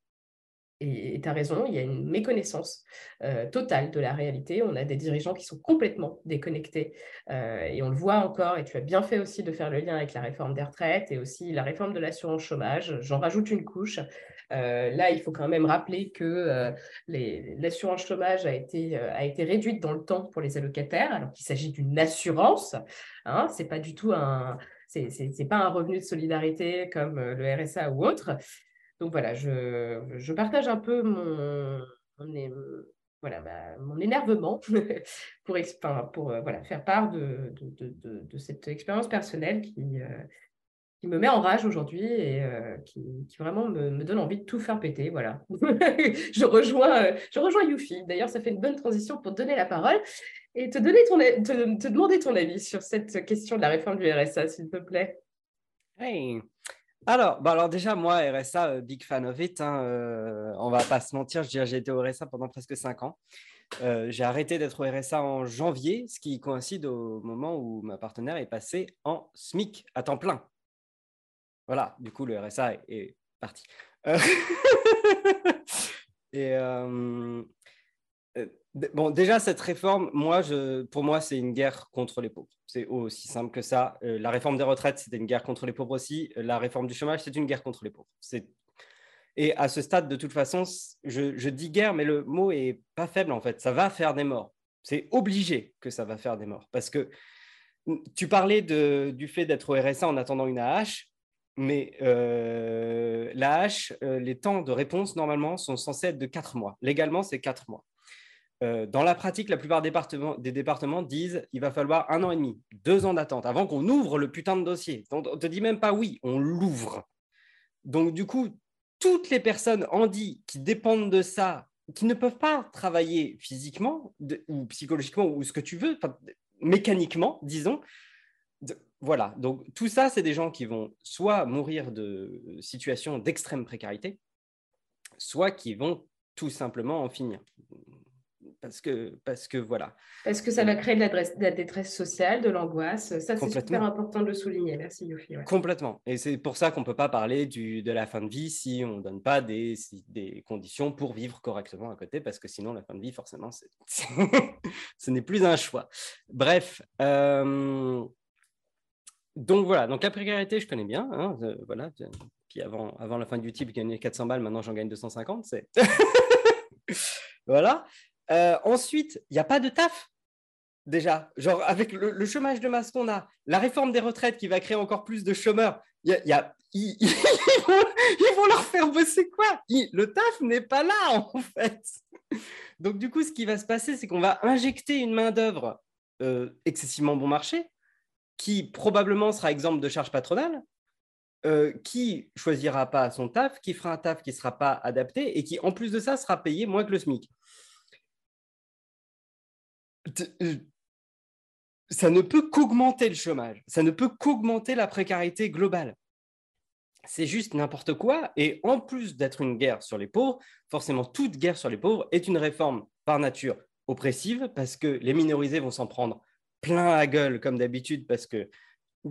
et tu as raison, il y a une méconnaissance euh, totale de la réalité. On a des dirigeants qui sont complètement déconnectés euh, et on le voit encore. Et tu as bien fait aussi de faire le lien avec la réforme des retraites et aussi la réforme de l'assurance chômage. J'en rajoute une couche. Euh, là, il faut quand même rappeler que l'assurance chômage a été, a été réduite dans le temps pour les allocataires, alors qu'il s'agit d'une assurance. Hein, c'est pas du tout un, c'est pas un revenu de solidarité comme le RSA ou autre. Donc voilà, je, partage un peu mon, voilà, mon énervement *laughs* pour, pour euh, voilà, faire part de, de, cette expérience personnelle qui, euh, qui me met en rage aujourd'hui et euh, qui, vraiment me, donne envie de tout faire péter. Voilà. *laughs* je, rejoins, je rejoins Yufi. D'ailleurs, ça fait une bonne transition pour donner la parole et te, donner ton, te, te demander ton avis sur cette question de la réforme du RSA, s'il te plaît. Hey. Alors, bah alors déjà, moi, RSA, euh, big fan of it. Hein, euh, on va pas se mentir, j'ai été au RSA pendant presque cinq ans. Euh, j'ai arrêté d'être au RSA en janvier, ce qui coïncide au moment où ma partenaire est passée en SMIC à temps plein. Voilà, du coup, le RSA est, parti. *laughs* et Bon, déjà, cette réforme, moi, pour moi, c'est une guerre contre les pauvres. C'est aussi simple que ça. Euh, la réforme des retraites, c'était une guerre contre les pauvres aussi. La réforme du chômage, c'est une guerre contre les pauvres. Et à ce stade, de toute façon, je, dis guerre, mais le mot est pas faible en fait. Ça va faire des morts. C'est obligé que ça va faire des morts. Parce que tu parlais du fait d'être au RSA en attendant une AH, mais euh, l'AH, euh, les temps de réponse normalement sont censés être de 4 mois. Légalement, c'est 4 mois. Euh, dans la pratique, la plupart des départements, disent il va falloir un an et demi, deux ans d'attente avant qu'on ouvre le putain de dossier. On ne te dit même pas oui, on l'ouvre. Donc, du coup, toutes les personnes en qui dépendent de ça, qui ne peuvent pas travailler physiquement ou psychologiquement ou ce que tu veux, mécaniquement, disons, voilà. Donc, tout ça, c'est des gens qui vont soit mourir de situations d'extrême précarité, soit qui vont tout simplement en finir parce que, parce que voilà. Parce que ça va créer de la, détresse sociale, de l'angoisse? Ça, c'est super important de le souligner. Merci, Yofi. Complètement. Et c'est pour ça qu'on ne peut pas parler du, de la fin de vie si on ne donne pas des, des conditions pour vivre correctement à côté, parce que sinon, la fin de vie, forcément, *laughs* ce n'est plus un choix. Bref. Euh, donc voilà, donc la précarité, je connais bien. Hein, euh, voilà. Puis avant, avant la fin du type, je gagnais 400 balles, maintenant j'en gagne 250. C'est... *laughs* voilà. Euh, ensuite, il n'y a pas de taf. Déjà, genre avec le, chômage de masse qu'on a, la réforme des retraites qui va créer encore plus de chômeurs, ils, vont, leur faire bosser quoi? Le taf n'est pas là en fait. Donc du coup, ce qui va se passer, c'est qu'on va injecter une main d'œuvre euh, excessivement bon marché, qui probablement sera exemple de charge patronale, euh, qui choisira pas son taf, qui fera un taf qui ne sera pas adapté et qui, en plus de ça, sera payé moins que le SMIC. Euh, ça ne peut qu'augmenter le chômage, ça ne peut qu'augmenter la précarité globale. C'est juste n'importe quoi. Et en plus d'être une guerre sur les pauvres, forcément, toute guerre sur les pauvres est une réforme par nature oppressive parce que les minorisés vont s'en prendre plein à gueule comme d'habitude parce que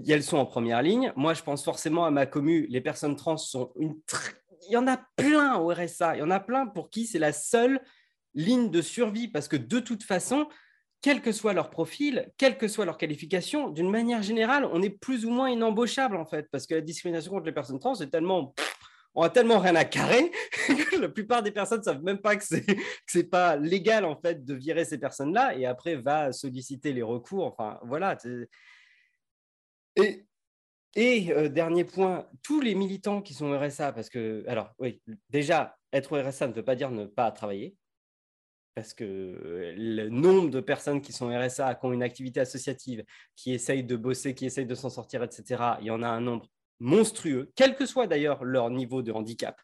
elles sont en première ligne. Moi, je pense forcément à ma commu. Les personnes trans sont une. Il y en a plein au RSA. Il y en a plein pour qui c'est la seule ligne de survie parce que de toute façon, quel que soit leur profil, quelle que soit leur qualification, d'une manière générale, on est plus ou moins inembauchable en fait parce que la discrimination contre les personnes trans est tellement on a tellement rien à carrer *laughs* que la plupart des personnes ne savent même pas que c'est n'est pas légal en fait de virer ces personnes-là et après va solliciter les recours. Enfin voilà. Et, euh, dernier point, tous les militants qui sont RSA, parce que alors oui, déjà être RSA ne veut pas dire ne pas travailler. Parce que euh, le nombre de personnes qui sont RSA, qui ont une activité associative, qui essayent de bosser, qui essayent de s'en sortir, etc., il y en a un nombre monstrueux, quel que soit d'ailleurs leur niveau de handicap.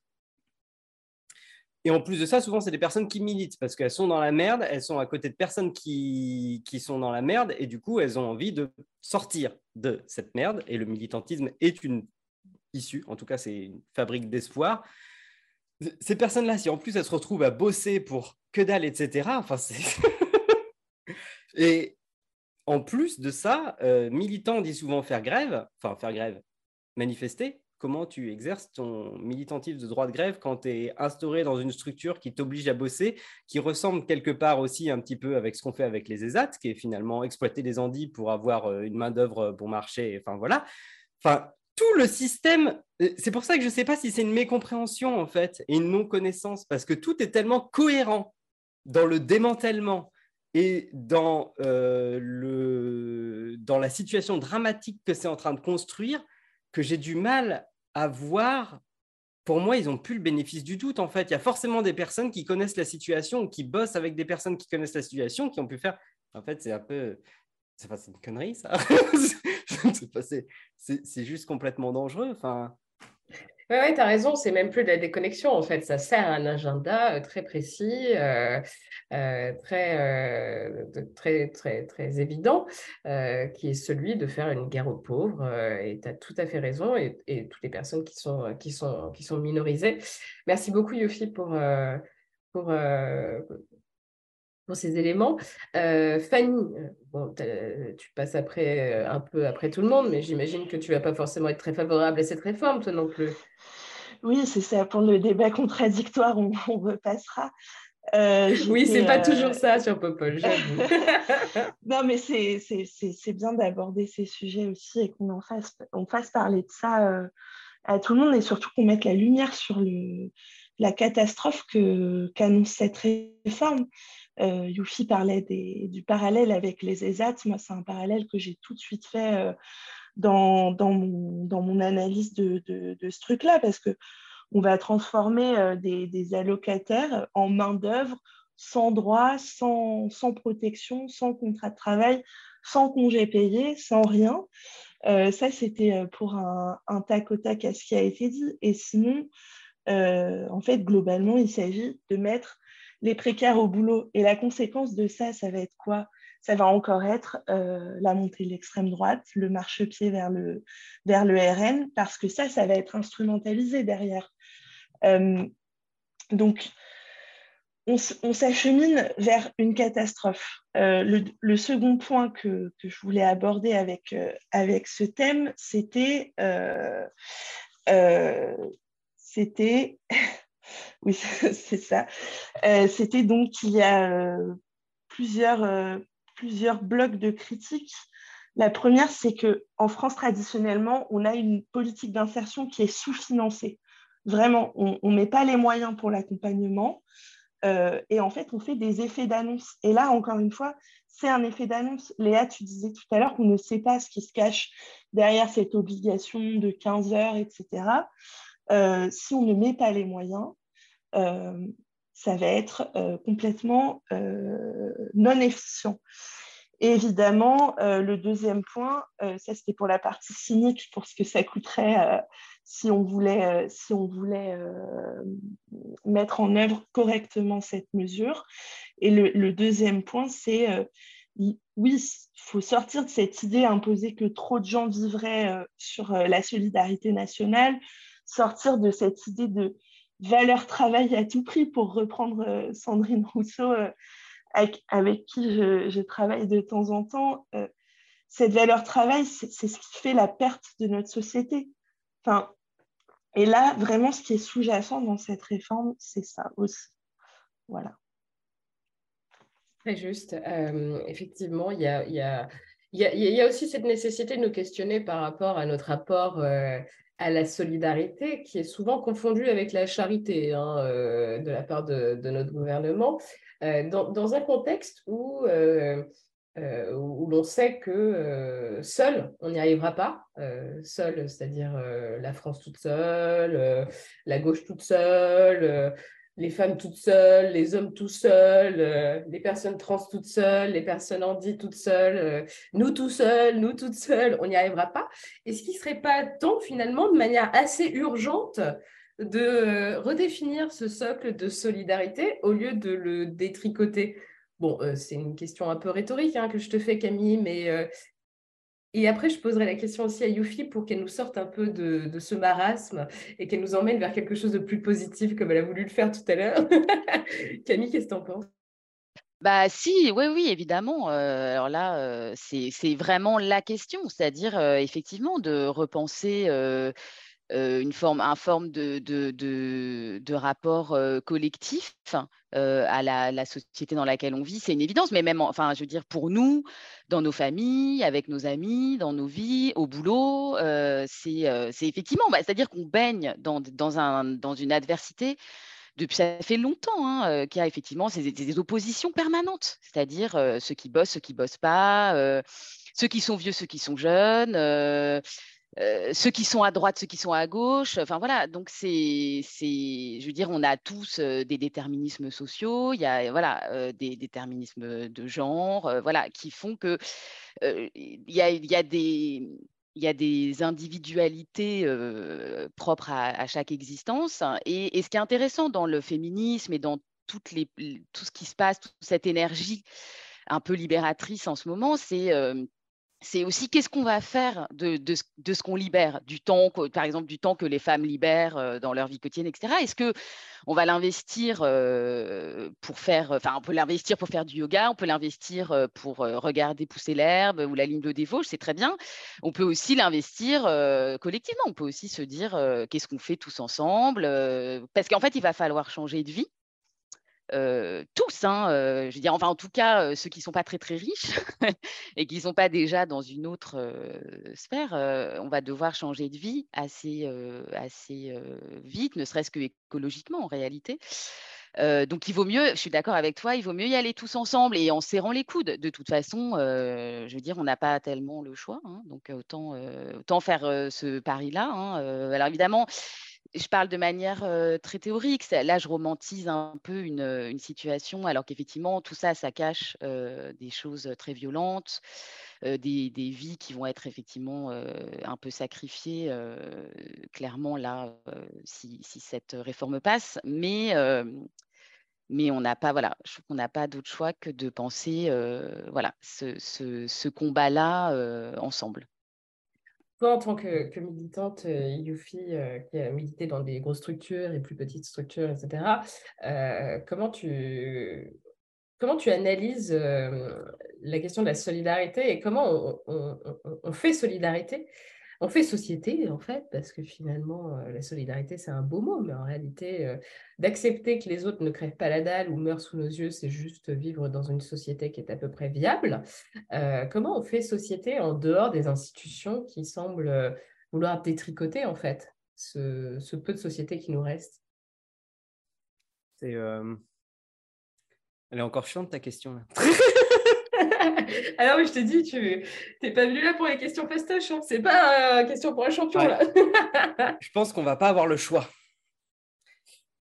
Et en plus de ça, souvent, c'est des personnes qui militent parce qu'elles sont dans la merde, elles sont à côté de personnes qui, qui, sont dans la merde et du coup, elles ont envie de sortir de cette merde. Et le militantisme est une issue, en tout cas, c'est une fabrique d'espoir. Ces personnes-là, si en plus elles se retrouvent à bosser pour que dalle, etc., enfin, *laughs* et en plus de ça, euh, militant dit souvent faire grève, enfin, faire grève, manifester, comment tu exerces ton militantisme de droit de grève quand tu es instauré dans une structure qui t'oblige à bosser, qui ressemble quelque part aussi un petit peu avec ce qu'on fait avec les ESAT, qui est finalement exploiter les andis pour avoir euh, une main-d'œuvre pour marcher. Enfin voilà. Enfin, tout le système, euh, c'est pour ça que je sais pas si c'est une mécompréhension en fait et une non-connaissance, parce que tout est tellement cohérent dans le démantèlement et dans, euh, le, dans la situation dramatique que c'est en train de construire que j'ai du mal à voir. Pour moi, ils n'ont plus le bénéfice du doute. En fait, il y a forcément des personnes qui connaissent la situation, qui bossent avec des personnes qui connaissent la situation, qui ont pu faire. En fait, c'est un peu. C'est une connerie, ça. *laughs* c'est juste complètement dangereux. Enfin, oui, tu as raison, c'est même plus de la déconnexion en fait, ça sert à un agenda euh, très précis, euh, euh, très, très, très, très évident, qui est celui de faire une guerre aux pauvres. et tu as tout à fait raison, et, et, toutes les personnes qui sont, qui sont, qui sont minorisées. Merci beaucoup, Yofi, pour, pour, pour ces éléments. Fanny, bon, tu passes après un peu après tout le monde, mais j'imagine que tu vas pas forcément être très favorable à cette réforme, toi non plus. Oui, c'est ça. Pour le débat contradictoire, on, repassera. Euh, *laughs* oui, c'est pas toujours ça sur Popol, *laughs* j'avoue. *laughs* non, mais c'est bien d'aborder ces sujets aussi et qu'on fasse, on fasse parler de ça euh, à tout le monde et surtout qu'on mette la lumière sur le, la catastrophe qu'annonce cette réforme. Euh, Youfi parlait du parallèle avec les ESAT. Moi, c'est un parallèle que j'ai tout de suite fait euh, dans, mon, analyse de, ce truc-là, parce qu'on va transformer euh, des, allocataires en main-d'œuvre sans droit, sans, protection, sans contrat de travail, sans congé payé, sans rien. ça, c'était pour un, un, tac au tac à ce qui a été dit. Et sinon, en fait, globalement, il s'agit de mettre les précaires au boulot. Et la conséquence de ça, ça va être quoi? Ça va encore être euh, la montée de l'extrême droite, le marchepied vers le, vers le RN, parce que ça, ça va être instrumentalisé derrière. Euh, donc, on, s'achemine vers une catastrophe. Euh, le, second point que, que, je voulais aborder avec, avec ce thème, c'était c'était *laughs* *laughs* oui, *laughs* c'est ça. Euh, c'était donc qu'il y a euh, plusieurs, euh, plusieurs blocs de critiques. La première, c'est qu'en France, traditionnellement, on a une politique d'insertion qui est sous-financée. Vraiment, on ne met pas les moyens pour l'accompagnement. et en fait, on fait des effets d'annonce. Et là, encore une fois, c'est un effet d'annonce. Léa, tu disais tout à l'heure qu'on ne sait pas ce qui se cache derrière cette obligation de 15 heures, etc. si on ne met pas les moyens, ça va être euh, complètement euh, non efficient. évidemment, le deuxième point, ça c'était pour la partie cynique, pour ce que ça coûterait si on voulait, si on voulait mettre en œuvre correctement cette mesure. Et le, le deuxième point, c'est oui, il faut sortir de cette idée imposée que trop de gens vivraient sur la solidarité nationale, sortir de cette idée de valeur travail à tout prix, pour reprendre euh, Sandrine Rousseau, euh, avec, qui je, travaille de temps en temps, cette valeur travail, c'est ce qui fait la perte de notre société. Enfin, et là, vraiment, ce qui est sous-jacent dans cette réforme, c'est ça aussi. Voilà. Très juste. effectivement, il y a, aussi cette nécessité de nous questionner par rapport à notre rapport euh, à la solidarité, qui est souvent confondue avec la charité hein, euh, de la part de, notre gouvernement, euh, dans, un contexte où, où l'on sait que seul, on n'y arrivera pas. seul, c'est-à-dire la France toute seule, la gauche toute seule les femmes toutes seules, les hommes tout seuls, euh, les personnes trans toutes seules, les personnes handies toutes seules, euh, nous tout seuls, nous toutes seules, on n'y arrivera pas. Est-ce qu'il ne serait pas temps finalement, de manière assez urgente, de euh, redéfinir ce socle de solidarité au lieu de le détricoter? Bon, c'est une question un peu rhétorique hein, que je te fais, Camille, mais et après, je poserai la question aussi à Yufi pour qu'elle nous sorte un peu de, ce marasme et qu'elle nous emmène vers quelque chose de plus positif, comme elle a voulu le faire tout à l'heure. *laughs* Camille, qu'est-ce que tu en penses? Bah si, oui, oui, évidemment. Euh, alors là, euh, c'est vraiment la question, c'est-à-dire euh, effectivement de repenser une forme, un forme de, de, de, rapport collectif à la, société dans laquelle on vit. C'est une évidence, mais même, enfin, je veux dire, pour nous, dans nos familles, avec nos amis, dans nos vies, au boulot, c'est effectivement, bah, c'est-à-dire qu'on baigne dans, dans, un, dans une adversité depuis ça fait longtemps hein, qu'il y a effectivement des, des oppositions permanentes, c'est-à-dire ceux qui bossent, ceux qui bossent pas, ceux qui sont vieux, ceux qui sont jeunes, euh, ceux qui sont à droite, ceux qui sont à gauche. Enfin voilà, donc c'est, je veux dire, on a tous euh, des déterminismes sociaux, il y a voilà euh, des déterminismes de genre, voilà, qui font que il y a, y, a, des y a des individualités propres à, chaque existence. Et, ce qui est intéressant dans le féminisme et dans tout ce qui se passe, toute cette énergie un peu libératrice en ce moment, c'est c'est aussi qu'est-ce qu'on va faire de, ce qu'on libère, du temps, par exemple du temps que les femmes libèrent euh, dans leur vie quotidienne, etc. Est-ce que on va l'investir euh, pour faire, enfin on peut l'investir pour faire du yoga, on peut l'investir euh, pour regarder pousser l'herbe ou la ligne de dévauche, c'est très bien. On peut aussi l'investir collectivement, on peut aussi se dire qu'est-ce qu'on fait tous ensemble, parce qu'en fait il va falloir changer de vie tous, hein, je veux dire, enfin en tout cas ceux qui ne sont pas très très riches *laughs* et qui ne sont pas déjà dans une autre sphère, on va devoir changer de vie assez, assez vite, ne serait-ce que écologiquement en réalité. donc il vaut mieux, je suis d'accord avec toi, il vaut mieux y aller tous ensemble et en serrant les coudes. De toute façon, je veux dire, on n'a pas tellement le choix, hein, donc autant, autant faire ce pari-là. Hein, alors évidemment, je parle de manière très théorique. Là, je romantise un peu une, situation, alors qu'effectivement, tout ça, ça cache des choses très violentes, des, vies qui vont être effectivement un peu sacrifiées, clairement, là, si, cette réforme passe. Mais, on n'a pas, voilà, je trouve qu'on n'a pas d'autre choix que de penser, voilà, ce combat-là ensemble. Toi, en tant que, militante euh, Yufi, euh, qui a milité dans des grosses structures et plus petites structures, etc., euh, comment, tu, comment tu analyses la question de la solidarité et comment on fait solidarité on fait société, en fait, parce que finalement, euh, la solidarité, c'est un beau mot, mais en réalité, euh, d'accepter que les autres ne crèvent pas la dalle ou meurent sous nos yeux, c'est juste vivre dans une société qui est à peu près viable. Euh, comment on fait société en dehors des institutions qui semblent vouloir détricoter, en fait, ce, peu de société qui nous reste? C'est. Elle est encore chiante ta question là. *laughs* *laughs* Alors, je t'ai dit, tu n'es pas venu là pour les questions fastoches. Hein. C'est pas une question pour un champion. Là. *laughs* je pense qu'on va pas avoir le choix.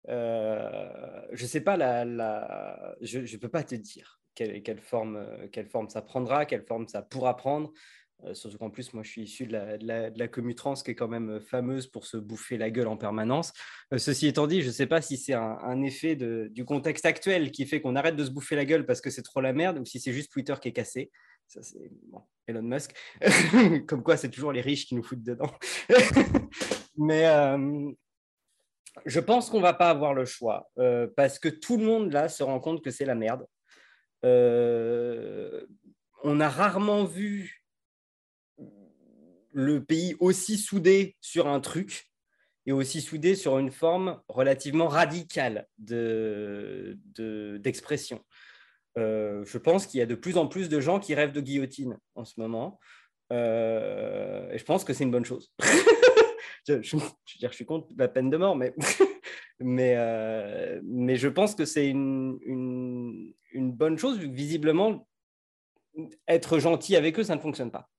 Euh, je sais pas, la, je ne peux pas te dire quelle, quelle, forme, quelle forme ça prendra, quelle forme ça pourra prendre. Euh, surtout qu'en plus, moi, je suis issu de la, de, la, trans qui est quand même euh, fameuse pour se bouffer la gueule en permanence. Euh, ceci étant dit, je ne sais pas si c'est un, effet du contexte actuel qui fait qu'on arrête de se bouffer la gueule parce que c'est trop la merde ou si c'est juste Twitter qui est cassé. Ça, c'est Elon Musk. *laughs* Comme quoi, c'est toujours les riches qui nous foutent dedans. *laughs* Mais je pense qu'on ne va pas avoir le choix parce que tout le monde là se rend compte que c'est la merde. on a rarement vu le pays aussi soudé sur un truc et aussi soudé sur une forme relativement radicale d'expression. De, je pense qu'il y a de plus en plus de gens qui rêvent de guillotine en ce moment. et je pense que c'est une bonne chose. *laughs* je, je, je, je suis contre la peine de mort, mais, *laughs* mais, euh, mais je pense que c'est une, une, bonne chose, visiblement, être gentil avec eux, ça ne fonctionne pas.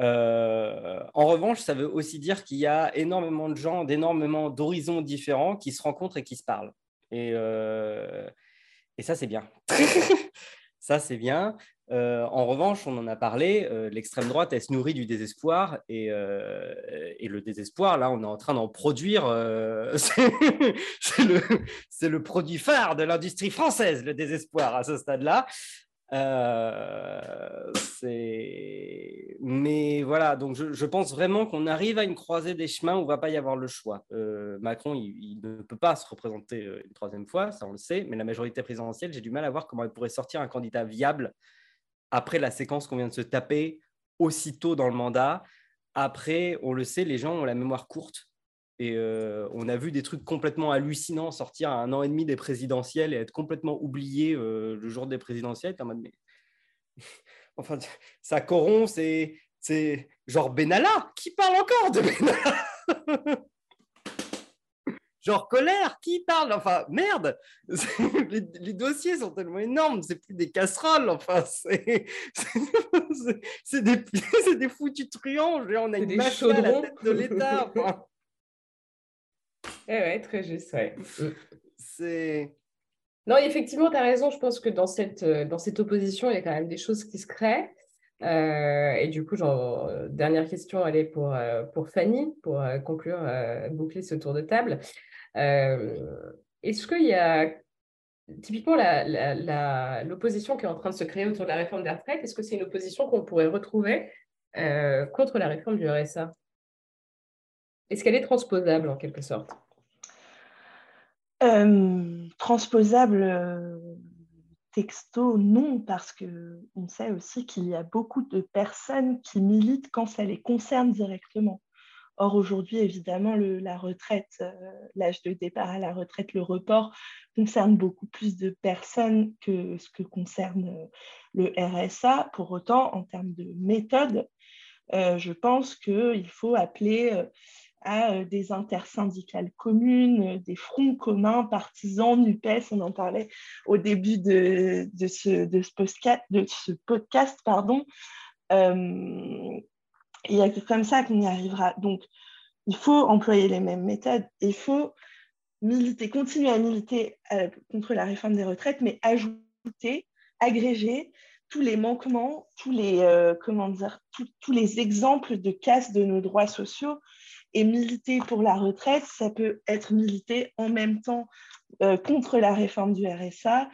Euh, en revanche, ça veut aussi dire qu'il y a énormément de gens, d'énormément d'horizons différents qui se rencontrent et qui se parlent. Et, euh, ça, c'est bien. *laughs* ça, c'est bien. Euh, en revanche, on en a parlé, l'extrême droite, elle se nourrit du désespoir et, le désespoir, là, on est en train d'en produire. *laughs* c'est le, produit phare de l'industrie française, le désespoir à ce stade-là. Mais voilà, donc je, pense vraiment qu'on arrive à une croisée des chemins où il ne va pas y avoir le choix. Macron, il, il, ne peut pas se représenter une troisième fois, ça on le sait, mais la majorité présidentielle, j'ai du mal à voir comment elle pourrait sortir un candidat viable après la séquence qu'on vient de se taper aussitôt dans le mandat. Après, on le sait, les gens ont la mémoire courte. Et euh, on a vu des trucs complètement hallucinants sortir à un an et demi des présidentielles et être complètement oubliés euh, le jour des présidentielles. En mode, mais... *laughs* enfin, ça corrompt, c'est, c'est genre Benalla. Qui parle encore de Benalla? *laughs* Genre colère, qui parle? Enfin, merde *laughs* les, dossiers sont tellement énormes, c'est plus des casseroles, enfin, c'est, c'est, des, c'est des foutus truands, on a une machine à la tête de l'État. Enfin. Eh ouais, très juste, ouais. C'est... Non, effectivement, tu as raison, je pense que dans cette, dans cette opposition, il y a quand même des choses qui se créent. Euh, et du coup, genre, dernière question, elle est pour, euh, pour Fanny, pour euh, conclure, boucler ce tour de table. Euh, est-ce qu'il y a typiquement l'opposition qui est en train de se créer autour de la réforme des retraites Est-ce que c'est une opposition qu'on pourrait retrouver euh, contre la réforme du RSA Est-ce qu'elle est transposable en quelque sorte? Euh, Transposable texto, non, parce qu'on sait aussi qu'il y a beaucoup de personnes qui militent quand ça les concerne directement. Or, aujourd'hui, évidemment, la retraite, euh, l'âge de départ à la retraite, le report concerne beaucoup plus de personnes que ce que concerne euh, le RSA. Pour autant, en termes de méthode, euh, je pense qu'il faut appeler à des intersyndicales communes, des fronts communs, partisans, NUPES, on en parlait au début de, ce, podcast, de. Pardon. Il n'y a que comme ça qu'on y arrivera. Donc, il faut employer les mêmes méthodes. Il faut militer, continuer à militer euh, contre la réforme des retraites, mais ajouter, agréger tous les manquements, tous les, euh, comment dire, tous les exemples de casse de nos droits sociaux. Et militer pour la retraite, ça peut être militer en même temps euh, contre la réforme du RSA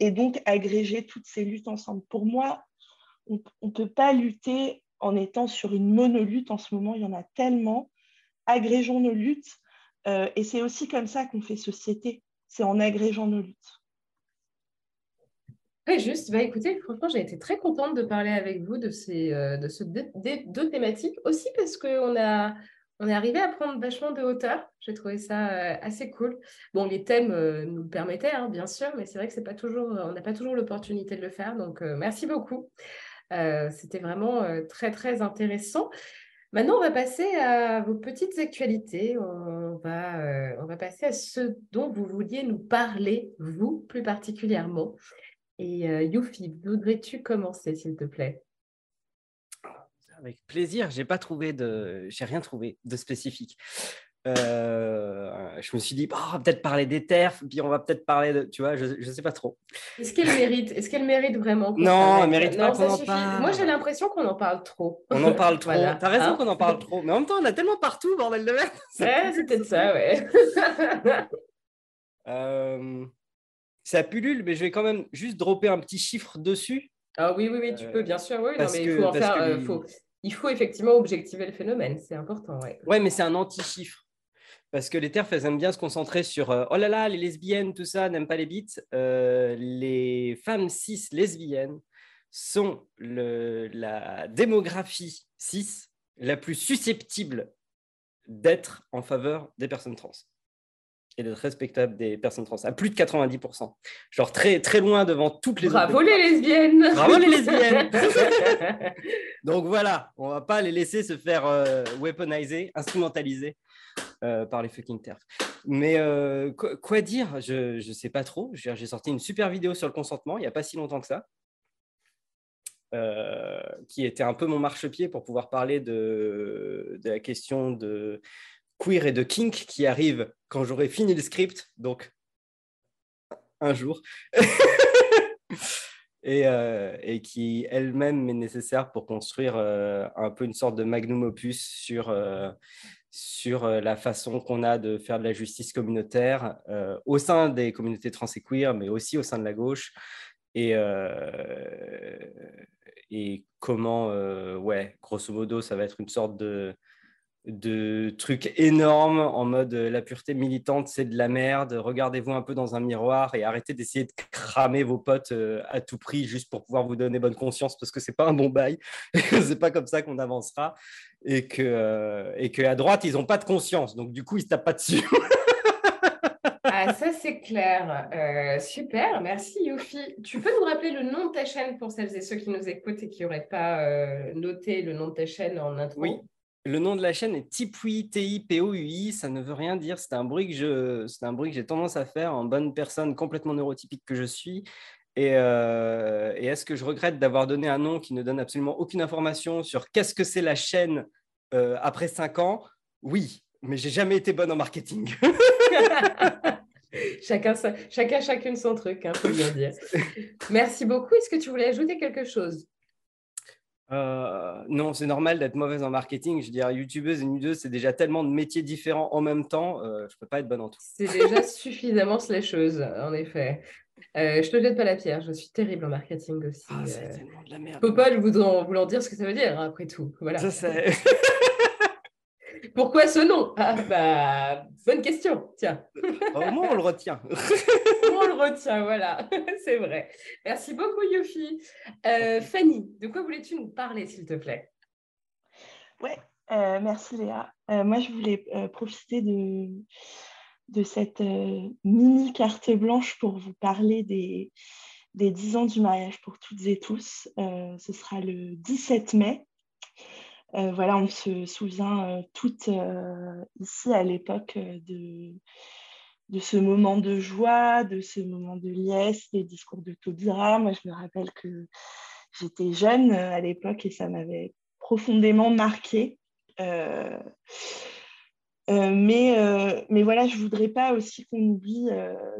et donc agréger toutes ces luttes ensemble. Pour moi, on ne peut pas lutter en étant sur une monolutte en ce moment, il y en a tellement. Agrégeons nos luttes. Euh, et c'est aussi comme ça qu'on fait société, c'est en agrégeant nos luttes. Très juste. Bah, écoutez, franchement, j'ai été très contente de parler avec vous de ces, euh, de ce deux, thématiques, aussi parce qu'on a, on est arrivé à prendre vachement de hauteur. J'ai trouvé ça euh, assez cool. Bon, les thèmes nous le permettaient, hein, bien sûr, mais c'est vrai que c'est pas toujours, on n'a pas toujours l'opportunité de le faire. Donc, merci beaucoup. Euh, c'était vraiment euh, très, très intéressant. Maintenant, on va passer à vos petites actualités. On va, euh, on va passer à ce dont vous vouliez nous parler, vous plus particulièrement. Et Youfi, voudrais-tu commencer, s'il te plaît? Avec plaisir. J'ai pas trouvé de, j'ai rien trouvé de spécifique. Euh, je me suis dit, oh, peut-être parler des terres, puis on va peut-être parler de. Tu vois, je ne sais pas trop. Est-ce qu'elle mérite Est-ce qu'elle mérite vraiment Non, elle mérite pas qu'on en parle. Moi, j'ai l'impression qu'on en parle trop. On en parle *laughs* trop. voilà. T'as raison hein qu'on en parle trop. Mais en même temps, on a tellement partout, bordel de merde. Ouais, c'est peut-être ça, ouais. euh, ça pullule, mais je vais quand même juste dropper un petit chiffre dessus. Ah oui, oui, oui, tu peux, bien sûr. Oui, non, mais il faut en faire. Euh, faut... Il faut effectivement objectiver le phénomène, c'est important. Ouais mais c'est un anti-chiffre. parce que les TERF, elles aiment bien se concentrer sur oh là là, les lesbiennes, tout ça, n'aiment pas les bites. les femmes cis lesbiennes sont la démographie cis la plus susceptible d'être en faveur des personnes trans et d'être respectable des personnes trans, à plus de 90%. Genre très, très loin devant toutes les Bravo les lesbiennes Bravo les lesbiennes *laughs* Donc voilà, on va pas les laisser se faire euh, weaponiser, instrumentaliser euh, par les fucking TERF. Mais euh, quoi, dire? Je ne sais pas trop. J'ai sorti une super vidéo sur le consentement il n'y a pas si longtemps que ça. Qui était un peu mon marchepied pour pouvoir parler de, de, la question de queer et de kink qui arrive quand j'aurai fini le script, donc un jour, *laughs* et, euh, et, qui elle-même est nécessaire pour construire euh, un peu une sorte de magnum opus sur, sur la façon qu'on a de faire de la justice communautaire au sein des communautés trans et queer, mais aussi au sein de la gauche. Et, et comment, euh, ouais, grosso modo, ça va être une sorte de, de truc énorme en mode euh, la pureté militante, c'est de la merde. Regardez-vous un peu dans un miroir et arrêtez d'essayer de cramer vos potes euh, à tout prix juste pour pouvoir vous donner bonne conscience parce que c'est pas un bon bail. *laughs* c'est pas comme ça qu'on avancera et que, et que à droite, ils n'ont pas de conscience. Donc, du coup, ils se tapent pas dessus. *laughs* Ah, ça c'est clair. Euh, super, merci Yufi. Tu peux nous rappeler le nom de ta chaîne pour celles et ceux qui nous écoutent et qui n'auraient pas euh, noté le nom de ta chaîne en intro? Oui, le nom de la chaîne est Tipui, T-I-P-O-U-I. Ça ne veut rien dire. C'est un bruit que je, c'est un bruit que j'ai tendance à faire en bonne personne complètement neurotypique que je suis. Et, euh, et est-ce que je regrette d'avoir donné un nom qui ne donne absolument aucune information sur qu'est-ce que c'est la chaîne après cinq ans? Oui, mais j'ai jamais été bonne en marketing. *laughs* chacun, chacun, chacune son truc, il hein, faut bien dire. *laughs* Merci beaucoup. Est-ce que tu voulais ajouter quelque chose? Euh, non, c'est normal d'être mauvaise en marketing. Je veux dire, youtubeuse et nudeuse, c'est déjà tellement de métiers différents en même temps. Euh, je ne peux pas être bonne en tout. C'est déjà *laughs* suffisamment slasheuse, en effet. Euh, je te jette pas la pierre, je suis terrible en marketing aussi. Ah, c'est tellement de la merde. Pas voulant, voulant dire ce que ça veut dire, après tout. Voilà. Je sais. *laughs* Pourquoi ce nom? Ah, bah, Bonne question, tiens. Au moins, on le retient. on le retient, voilà, *laughs* c'est vrai. Merci beaucoup, Yofi. Euh, Fanny, de quoi voulais-tu nous parler, s'il te plaît? Ouais, euh, merci Léa. Euh, moi, je voulais profiter de, de cette mini carte blanche pour vous parler des, des 10 ans du mariage pour toutes et tous. ce sera le 17 mai. Euh, voilà, on se souvient euh, toutes euh, ici à l'époque de, ce moment de joie, de ce moment de liesse, des discours de Taubira. Moi, je me rappelle que j'étais jeune à l'époque et ça m'avait profondément marqué. Mais, voilà, je ne voudrais pas aussi qu'on oublie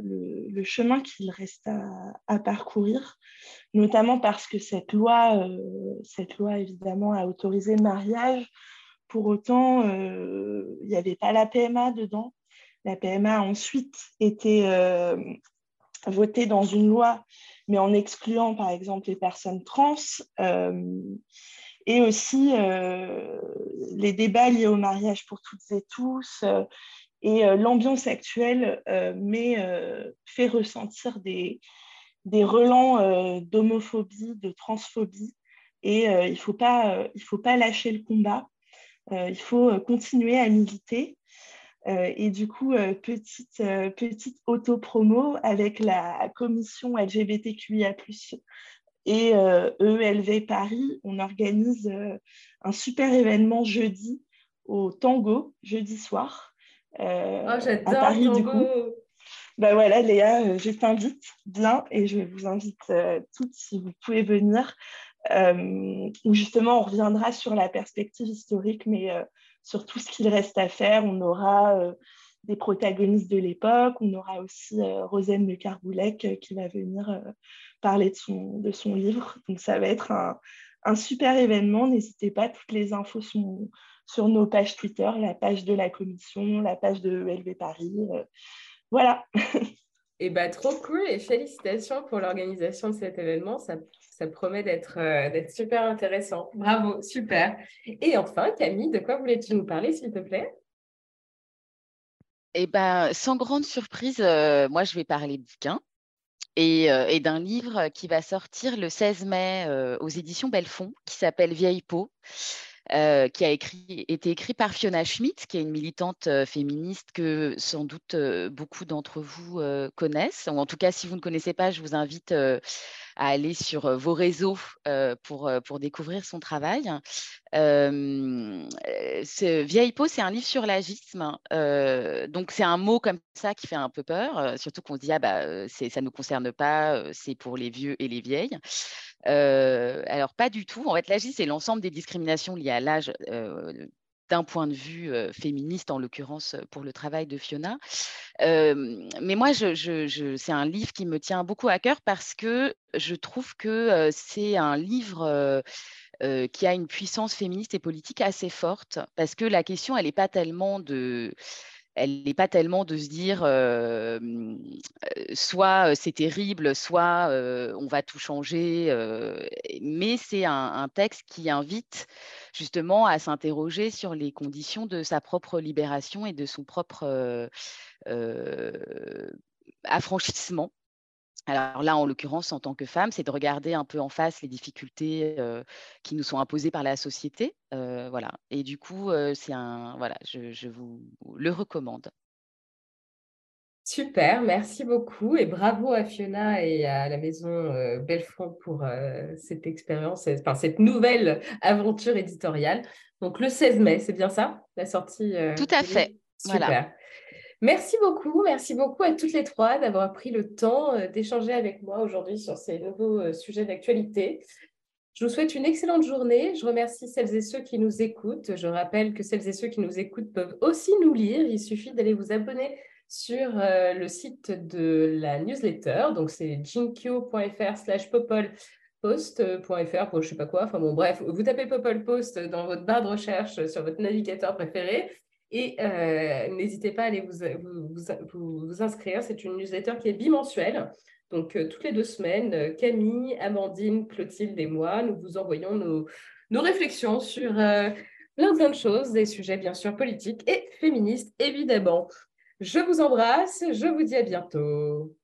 le, chemin qu'il reste à, parcourir, notamment parce que cette loi, cette loi évidemment, a autorisé le mariage. Pour autant, il n'y avait pas la PMA dedans. La PMA a ensuite été votée dans une loi, mais en excluant par exemple les personnes trans et aussi euh, les débats liés au mariage pour toutes et tous. Euh, et euh, l'ambiance actuelle mais, fait ressentir des, des relents d'homophobie, de transphobie. Et il ne faut, pas, faut pas lâcher le combat. il faut continuer à militer. et du coup, petite, petite auto-promo avec la commission LGBTQIA, et ELV e Paris, on organise euh, un super événement jeudi au Tango, jeudi soir. Euh, oh, du coup. Ben voilà, Léa, euh, je t'invite bien et je vous invite toutes si vous pouvez venir. où justement, on reviendra sur la perspective historique, mais sur tout ce qu'il reste à faire. On aura des protagonistes de l'époque. On aura aussi euh, Rosane de Carboulec euh, qui va venir euh, parler de son, livre. Donc ça va être un, un super événement. N'hésitez pas, toutes les infos sont sur nos pages Twitter, la page de la commission, la page de LV Paris. Voilà. Et eh bah, trop cool et félicitations pour l'organisation de cet événement. Ça, ça promet d'être d'être super intéressant. Bravo, super. Et enfin, Camille, de quoi voulais-tu nous parler, s'il te plaît? Eh ben, sans grande surprise, moi, je vais parler bouquin et, et d'un livre qui va sortir le 16 mai aux éditions Belfond, qui s'appelle Vieille peau. Euh, qui a écrit, été écrit par Fiona Schmidt, qui est une militante euh, féministe que sans doute euh, beaucoup d'entre vous connaissent. Ou en tout cas, si vous ne connaissez pas, je vous invite à aller sur vos réseaux pour, pour découvrir son travail. ce Vieille peau, c'est un livre sur l'agisme. donc, c'est un mot comme ça qui fait un peu peur, surtout qu'on se dit, ah bah, ça ne nous concerne pas, c'est pour les vieux et les vieilles. Alors, pas du tout. En fait, l'AGI, c'est l'ensemble des discriminations liées à l'âge d'un point de vue féministe, en l'occurrence pour le travail de Fiona. mais moi, c'est un livre qui me tient beaucoup à cœur parce que je trouve que c'est un livre qui a une puissance féministe et politique assez forte, parce que la question, elle n'est pas tellement de elle n'est pas tellement de se dire soit c'est terrible, soit on va tout changer, mais c'est un, texte qui invite justement à s'interroger sur les conditions de sa propre libération et de son propre affranchissement alors là, en l'occurrence, en tant que femme, c'est de regarder un peu en face les difficultés qui nous sont imposées par la société. voilà. Et du coup, c'est un voilà, je, vous le recommande. Super, merci beaucoup et bravo à Fiona et à la maison Belfond pour cette expérience, enfin cette nouvelle aventure éditoriale. Donc le 16 mai, c'est bien ça, la sortie Tout à fait. Super. Merci beaucoup, merci beaucoup à toutes les trois d'avoir pris le temps euh, d'échanger avec moi aujourd'hui sur ces nouveaux euh, sujets d'actualité. Je vous souhaite une excellente journée. Je remercie celles et ceux qui nous écoutent. Je rappelle que celles et ceux qui nous écoutent peuvent aussi nous lire. Il suffit d'aller vous abonner sur euh, le site de la newsletter. Donc, c'est jinkyo.fr slash popolpost.fr pour je sais pas quoi. Enfin bon, bref, vous tapez Popol Post dans votre barre de recherche sur votre navigateur préféré et euh, n'hésitez pas à aller vous, vous, inscrire. C'est une newsletter qui est bimensuelle. Donc, euh, toutes les deux semaines, euh, Camille, Amandine, Clotilde et moi, nous vous envoyons nos, nos réflexions sur plein, plein de choses, des sujets bien sûr politiques et féministes, évidemment. Je vous embrasse. Je vous dis à bientôt.